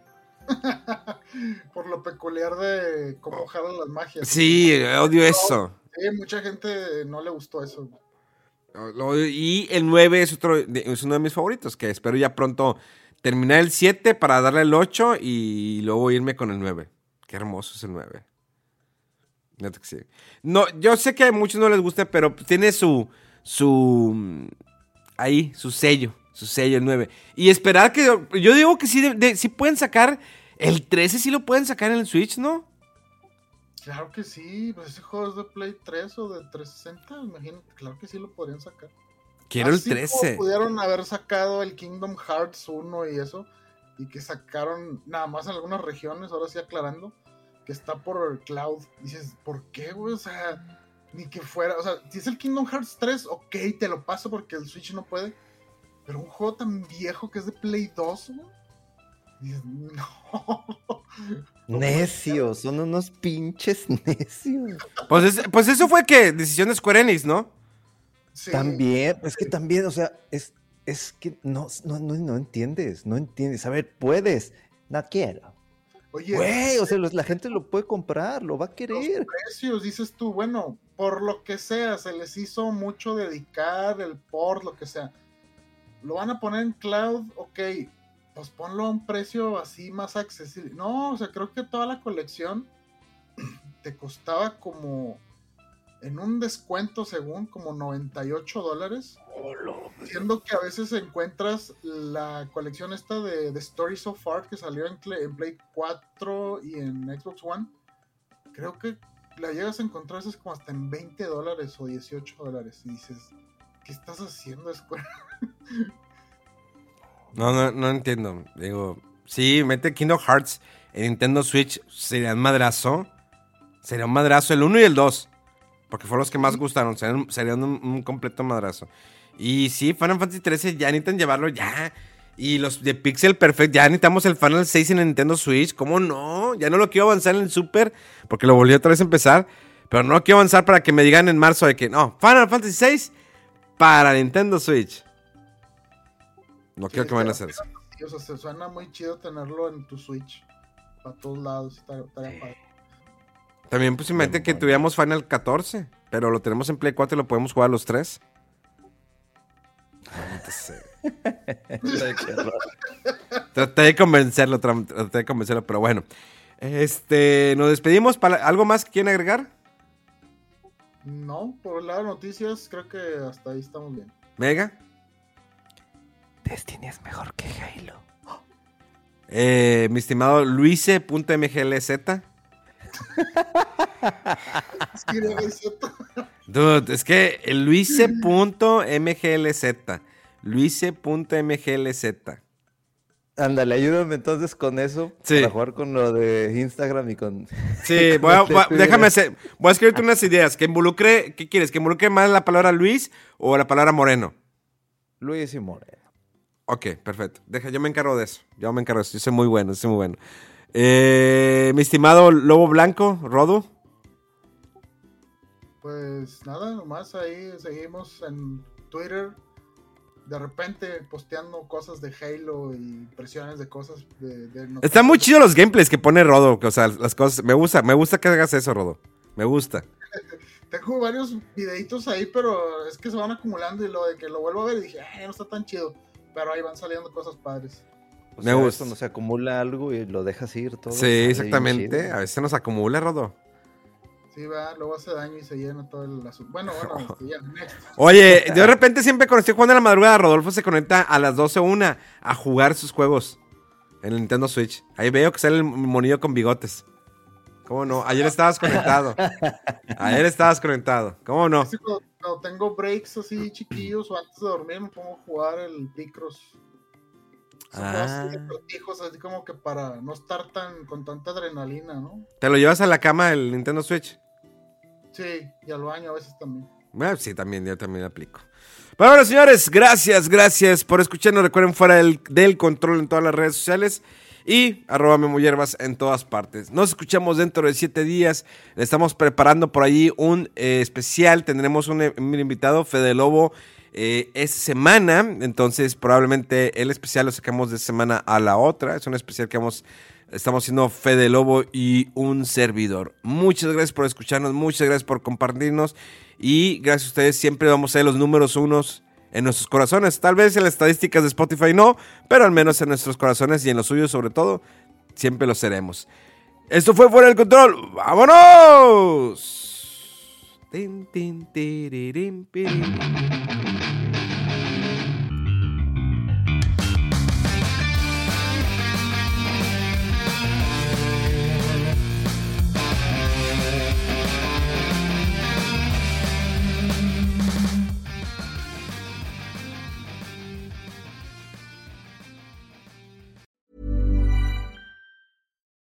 Por lo peculiar de cómo jalan las magias. Sí, odio eso. Sí, mucha gente no le gustó eso. Y el 9 es, otro, es uno de mis favoritos, que espero ya pronto terminar el 7 para darle el 8 y luego irme con el 9. Qué hermoso es el 9. No, yo sé que a muchos no les gusta, pero tiene su, su, ahí, su sello su sello, el 9. Y esperar que. Yo digo que sí, sí pueden sacar. El 13 sí lo pueden sacar en el Switch, ¿no? Claro que sí. Pues ese juego es de Play 3 o de 360. Imagínate, claro que sí lo podrían sacar. Quiero el 13. pudieron haber sacado el Kingdom Hearts 1 y eso. Y que sacaron nada más en algunas regiones, ahora sí aclarando, que está por el cloud. Dices, ¿por qué, güey? O sea, ni que fuera. O sea, si es el Kingdom Hearts 3, ok, te lo paso porque el Switch no puede. Pero un juego tan viejo que es de Play 2, no. Necios, son unos pinches necios. Pues, pues eso fue que decisión de Square Enix, ¿no? Sí. También, es que también, o sea, es, es que no, no, no, entiendes, no entiendes. A ver, puedes, no quiero. Oye, Güey, o sea, la gente lo puede comprar, lo va a querer. Los precios, dices tú, bueno, por lo que sea, se les hizo mucho dedicar el por lo que sea lo van a poner en cloud, ok, pues ponlo a un precio así más accesible. No, o sea, creo que toda la colección te costaba como en un descuento según como 98 dólares. siendo que a veces encuentras la colección esta de, de Stories of Art que salió en, en, Play 4 y en Xbox One. Creo que la llegas a encontrar es como hasta en 20 dólares o 18 dólares. Y dices, ¿qué estás haciendo, Square? No, no, no entiendo. Digo, sí, mete Kingdom Hearts en Nintendo Switch, sería un madrazo. Sería un madrazo el 1 y el 2. Porque fueron los que más gustaron. Serían, un, completo madrazo. Y sí, Final Fantasy 13 ya necesitan llevarlo ya. Y los de Pixel Perfect, ya necesitamos el Final 6 en el Nintendo Switch. ¿Cómo no? Ya no lo quiero avanzar en el Super. Porque lo volví otra vez a empezar. Pero no lo quiero avanzar para que me digan en marzo de que no, Final Fantasy 6 para Nintendo Switch. No quiero que vayan a hacer eso. O sea, se suena muy chido tenerlo en tu Switch. Para todos lados. También pues imagínate que tuviéramos Final 14. Pero lo tenemos en Play 4 y lo podemos jugar los tres. traté de convencerlo, traté de convencerlo, pero bueno. Este, nos despedimos. Para, ¿Algo más que quieren agregar? No, por el lado de noticias, creo que hasta ahí estamos bien. ¿Mega? Destiny es mejor que Halo. Eh, mi estimado Luise.mglz. Dude, es que luise.mglz. Luise.mglz. Ándale, ayúdame entonces con eso. Sí. Para jugar con lo de Instagram y con. Sí, voy a- con voy a- Twitter. déjame hacer. Voy a escribirte unas ideas. Que involucre. ¿Qué quieres? ¿Que involucre más la palabra Luis o la palabra Moreno? Luis y Moreno. Ok, perfecto. Deja, yo me encargo de eso. Yo me encargo de eso. Yo soy muy bueno, soy muy bueno. Eh, mi estimado Lobo Blanco, Rodo. Pues nada, nomás ahí seguimos en Twitter. De repente posteando cosas de Halo y impresiones de cosas de, de. Están muy chidos los gameplays que pone Rodo. que, O sea, las cosas. Me gusta, me gusta que hagas eso, Rodo. Me gusta. Tengo varios videitos ahí, pero es que se van acumulando y lo de que lo vuelvo a ver y dije, ay, no está tan chido. Pero ahí van saliendo cosas padres. O Me sea, gusta. Cuando se acumula algo y lo dejas ir todo. Sí, exactamente. A veces nos acumula, Rodo. Sí, va, luego hace daño y se llena todo el asunto. Bueno, bueno, este, ya, next. Oye, de repente siempre cuando estoy jugando a la madrugada, Rodolfo se conecta a las 12 una a jugar sus juegos en el Nintendo Switch. Ahí veo que sale el monillo con bigotes. ¿Cómo no? Ayer estabas conectado. Ayer estabas conectado. ¿Cómo no? Cuando, cuando tengo breaks así chiquillos o antes de dormir me pongo a jugar el Picross. Ah. cortijos, así como que para no estar tan con tanta adrenalina, ¿no? ¿Te lo llevas a la cama el Nintendo Switch? Sí, y al baño a veces también. Bueno, sí, también, yo también aplico. Pero bueno, señores, gracias, gracias por escucharnos. Recuerden fuera del, del control en todas las redes sociales y arroba Memoyerbas en todas partes. Nos escuchamos dentro de siete días. Estamos preparando por ahí un eh, especial. Tendremos un, eh, un invitado, Fede Lobo, eh, esta semana. Entonces, probablemente el especial lo sacamos de semana a la otra. Es un especial que vamos, estamos haciendo Fede Lobo y un servidor. Muchas gracias por escucharnos, muchas gracias por compartirnos. Y gracias a ustedes siempre vamos a ser los números unos en nuestros corazones. Tal vez en las estadísticas de Spotify no, pero al menos en nuestros corazones y en los suyos sobre todo, siempre lo seremos. Esto fue Fuera del Control. ¡Vámonos! Tin, tin, tirirín,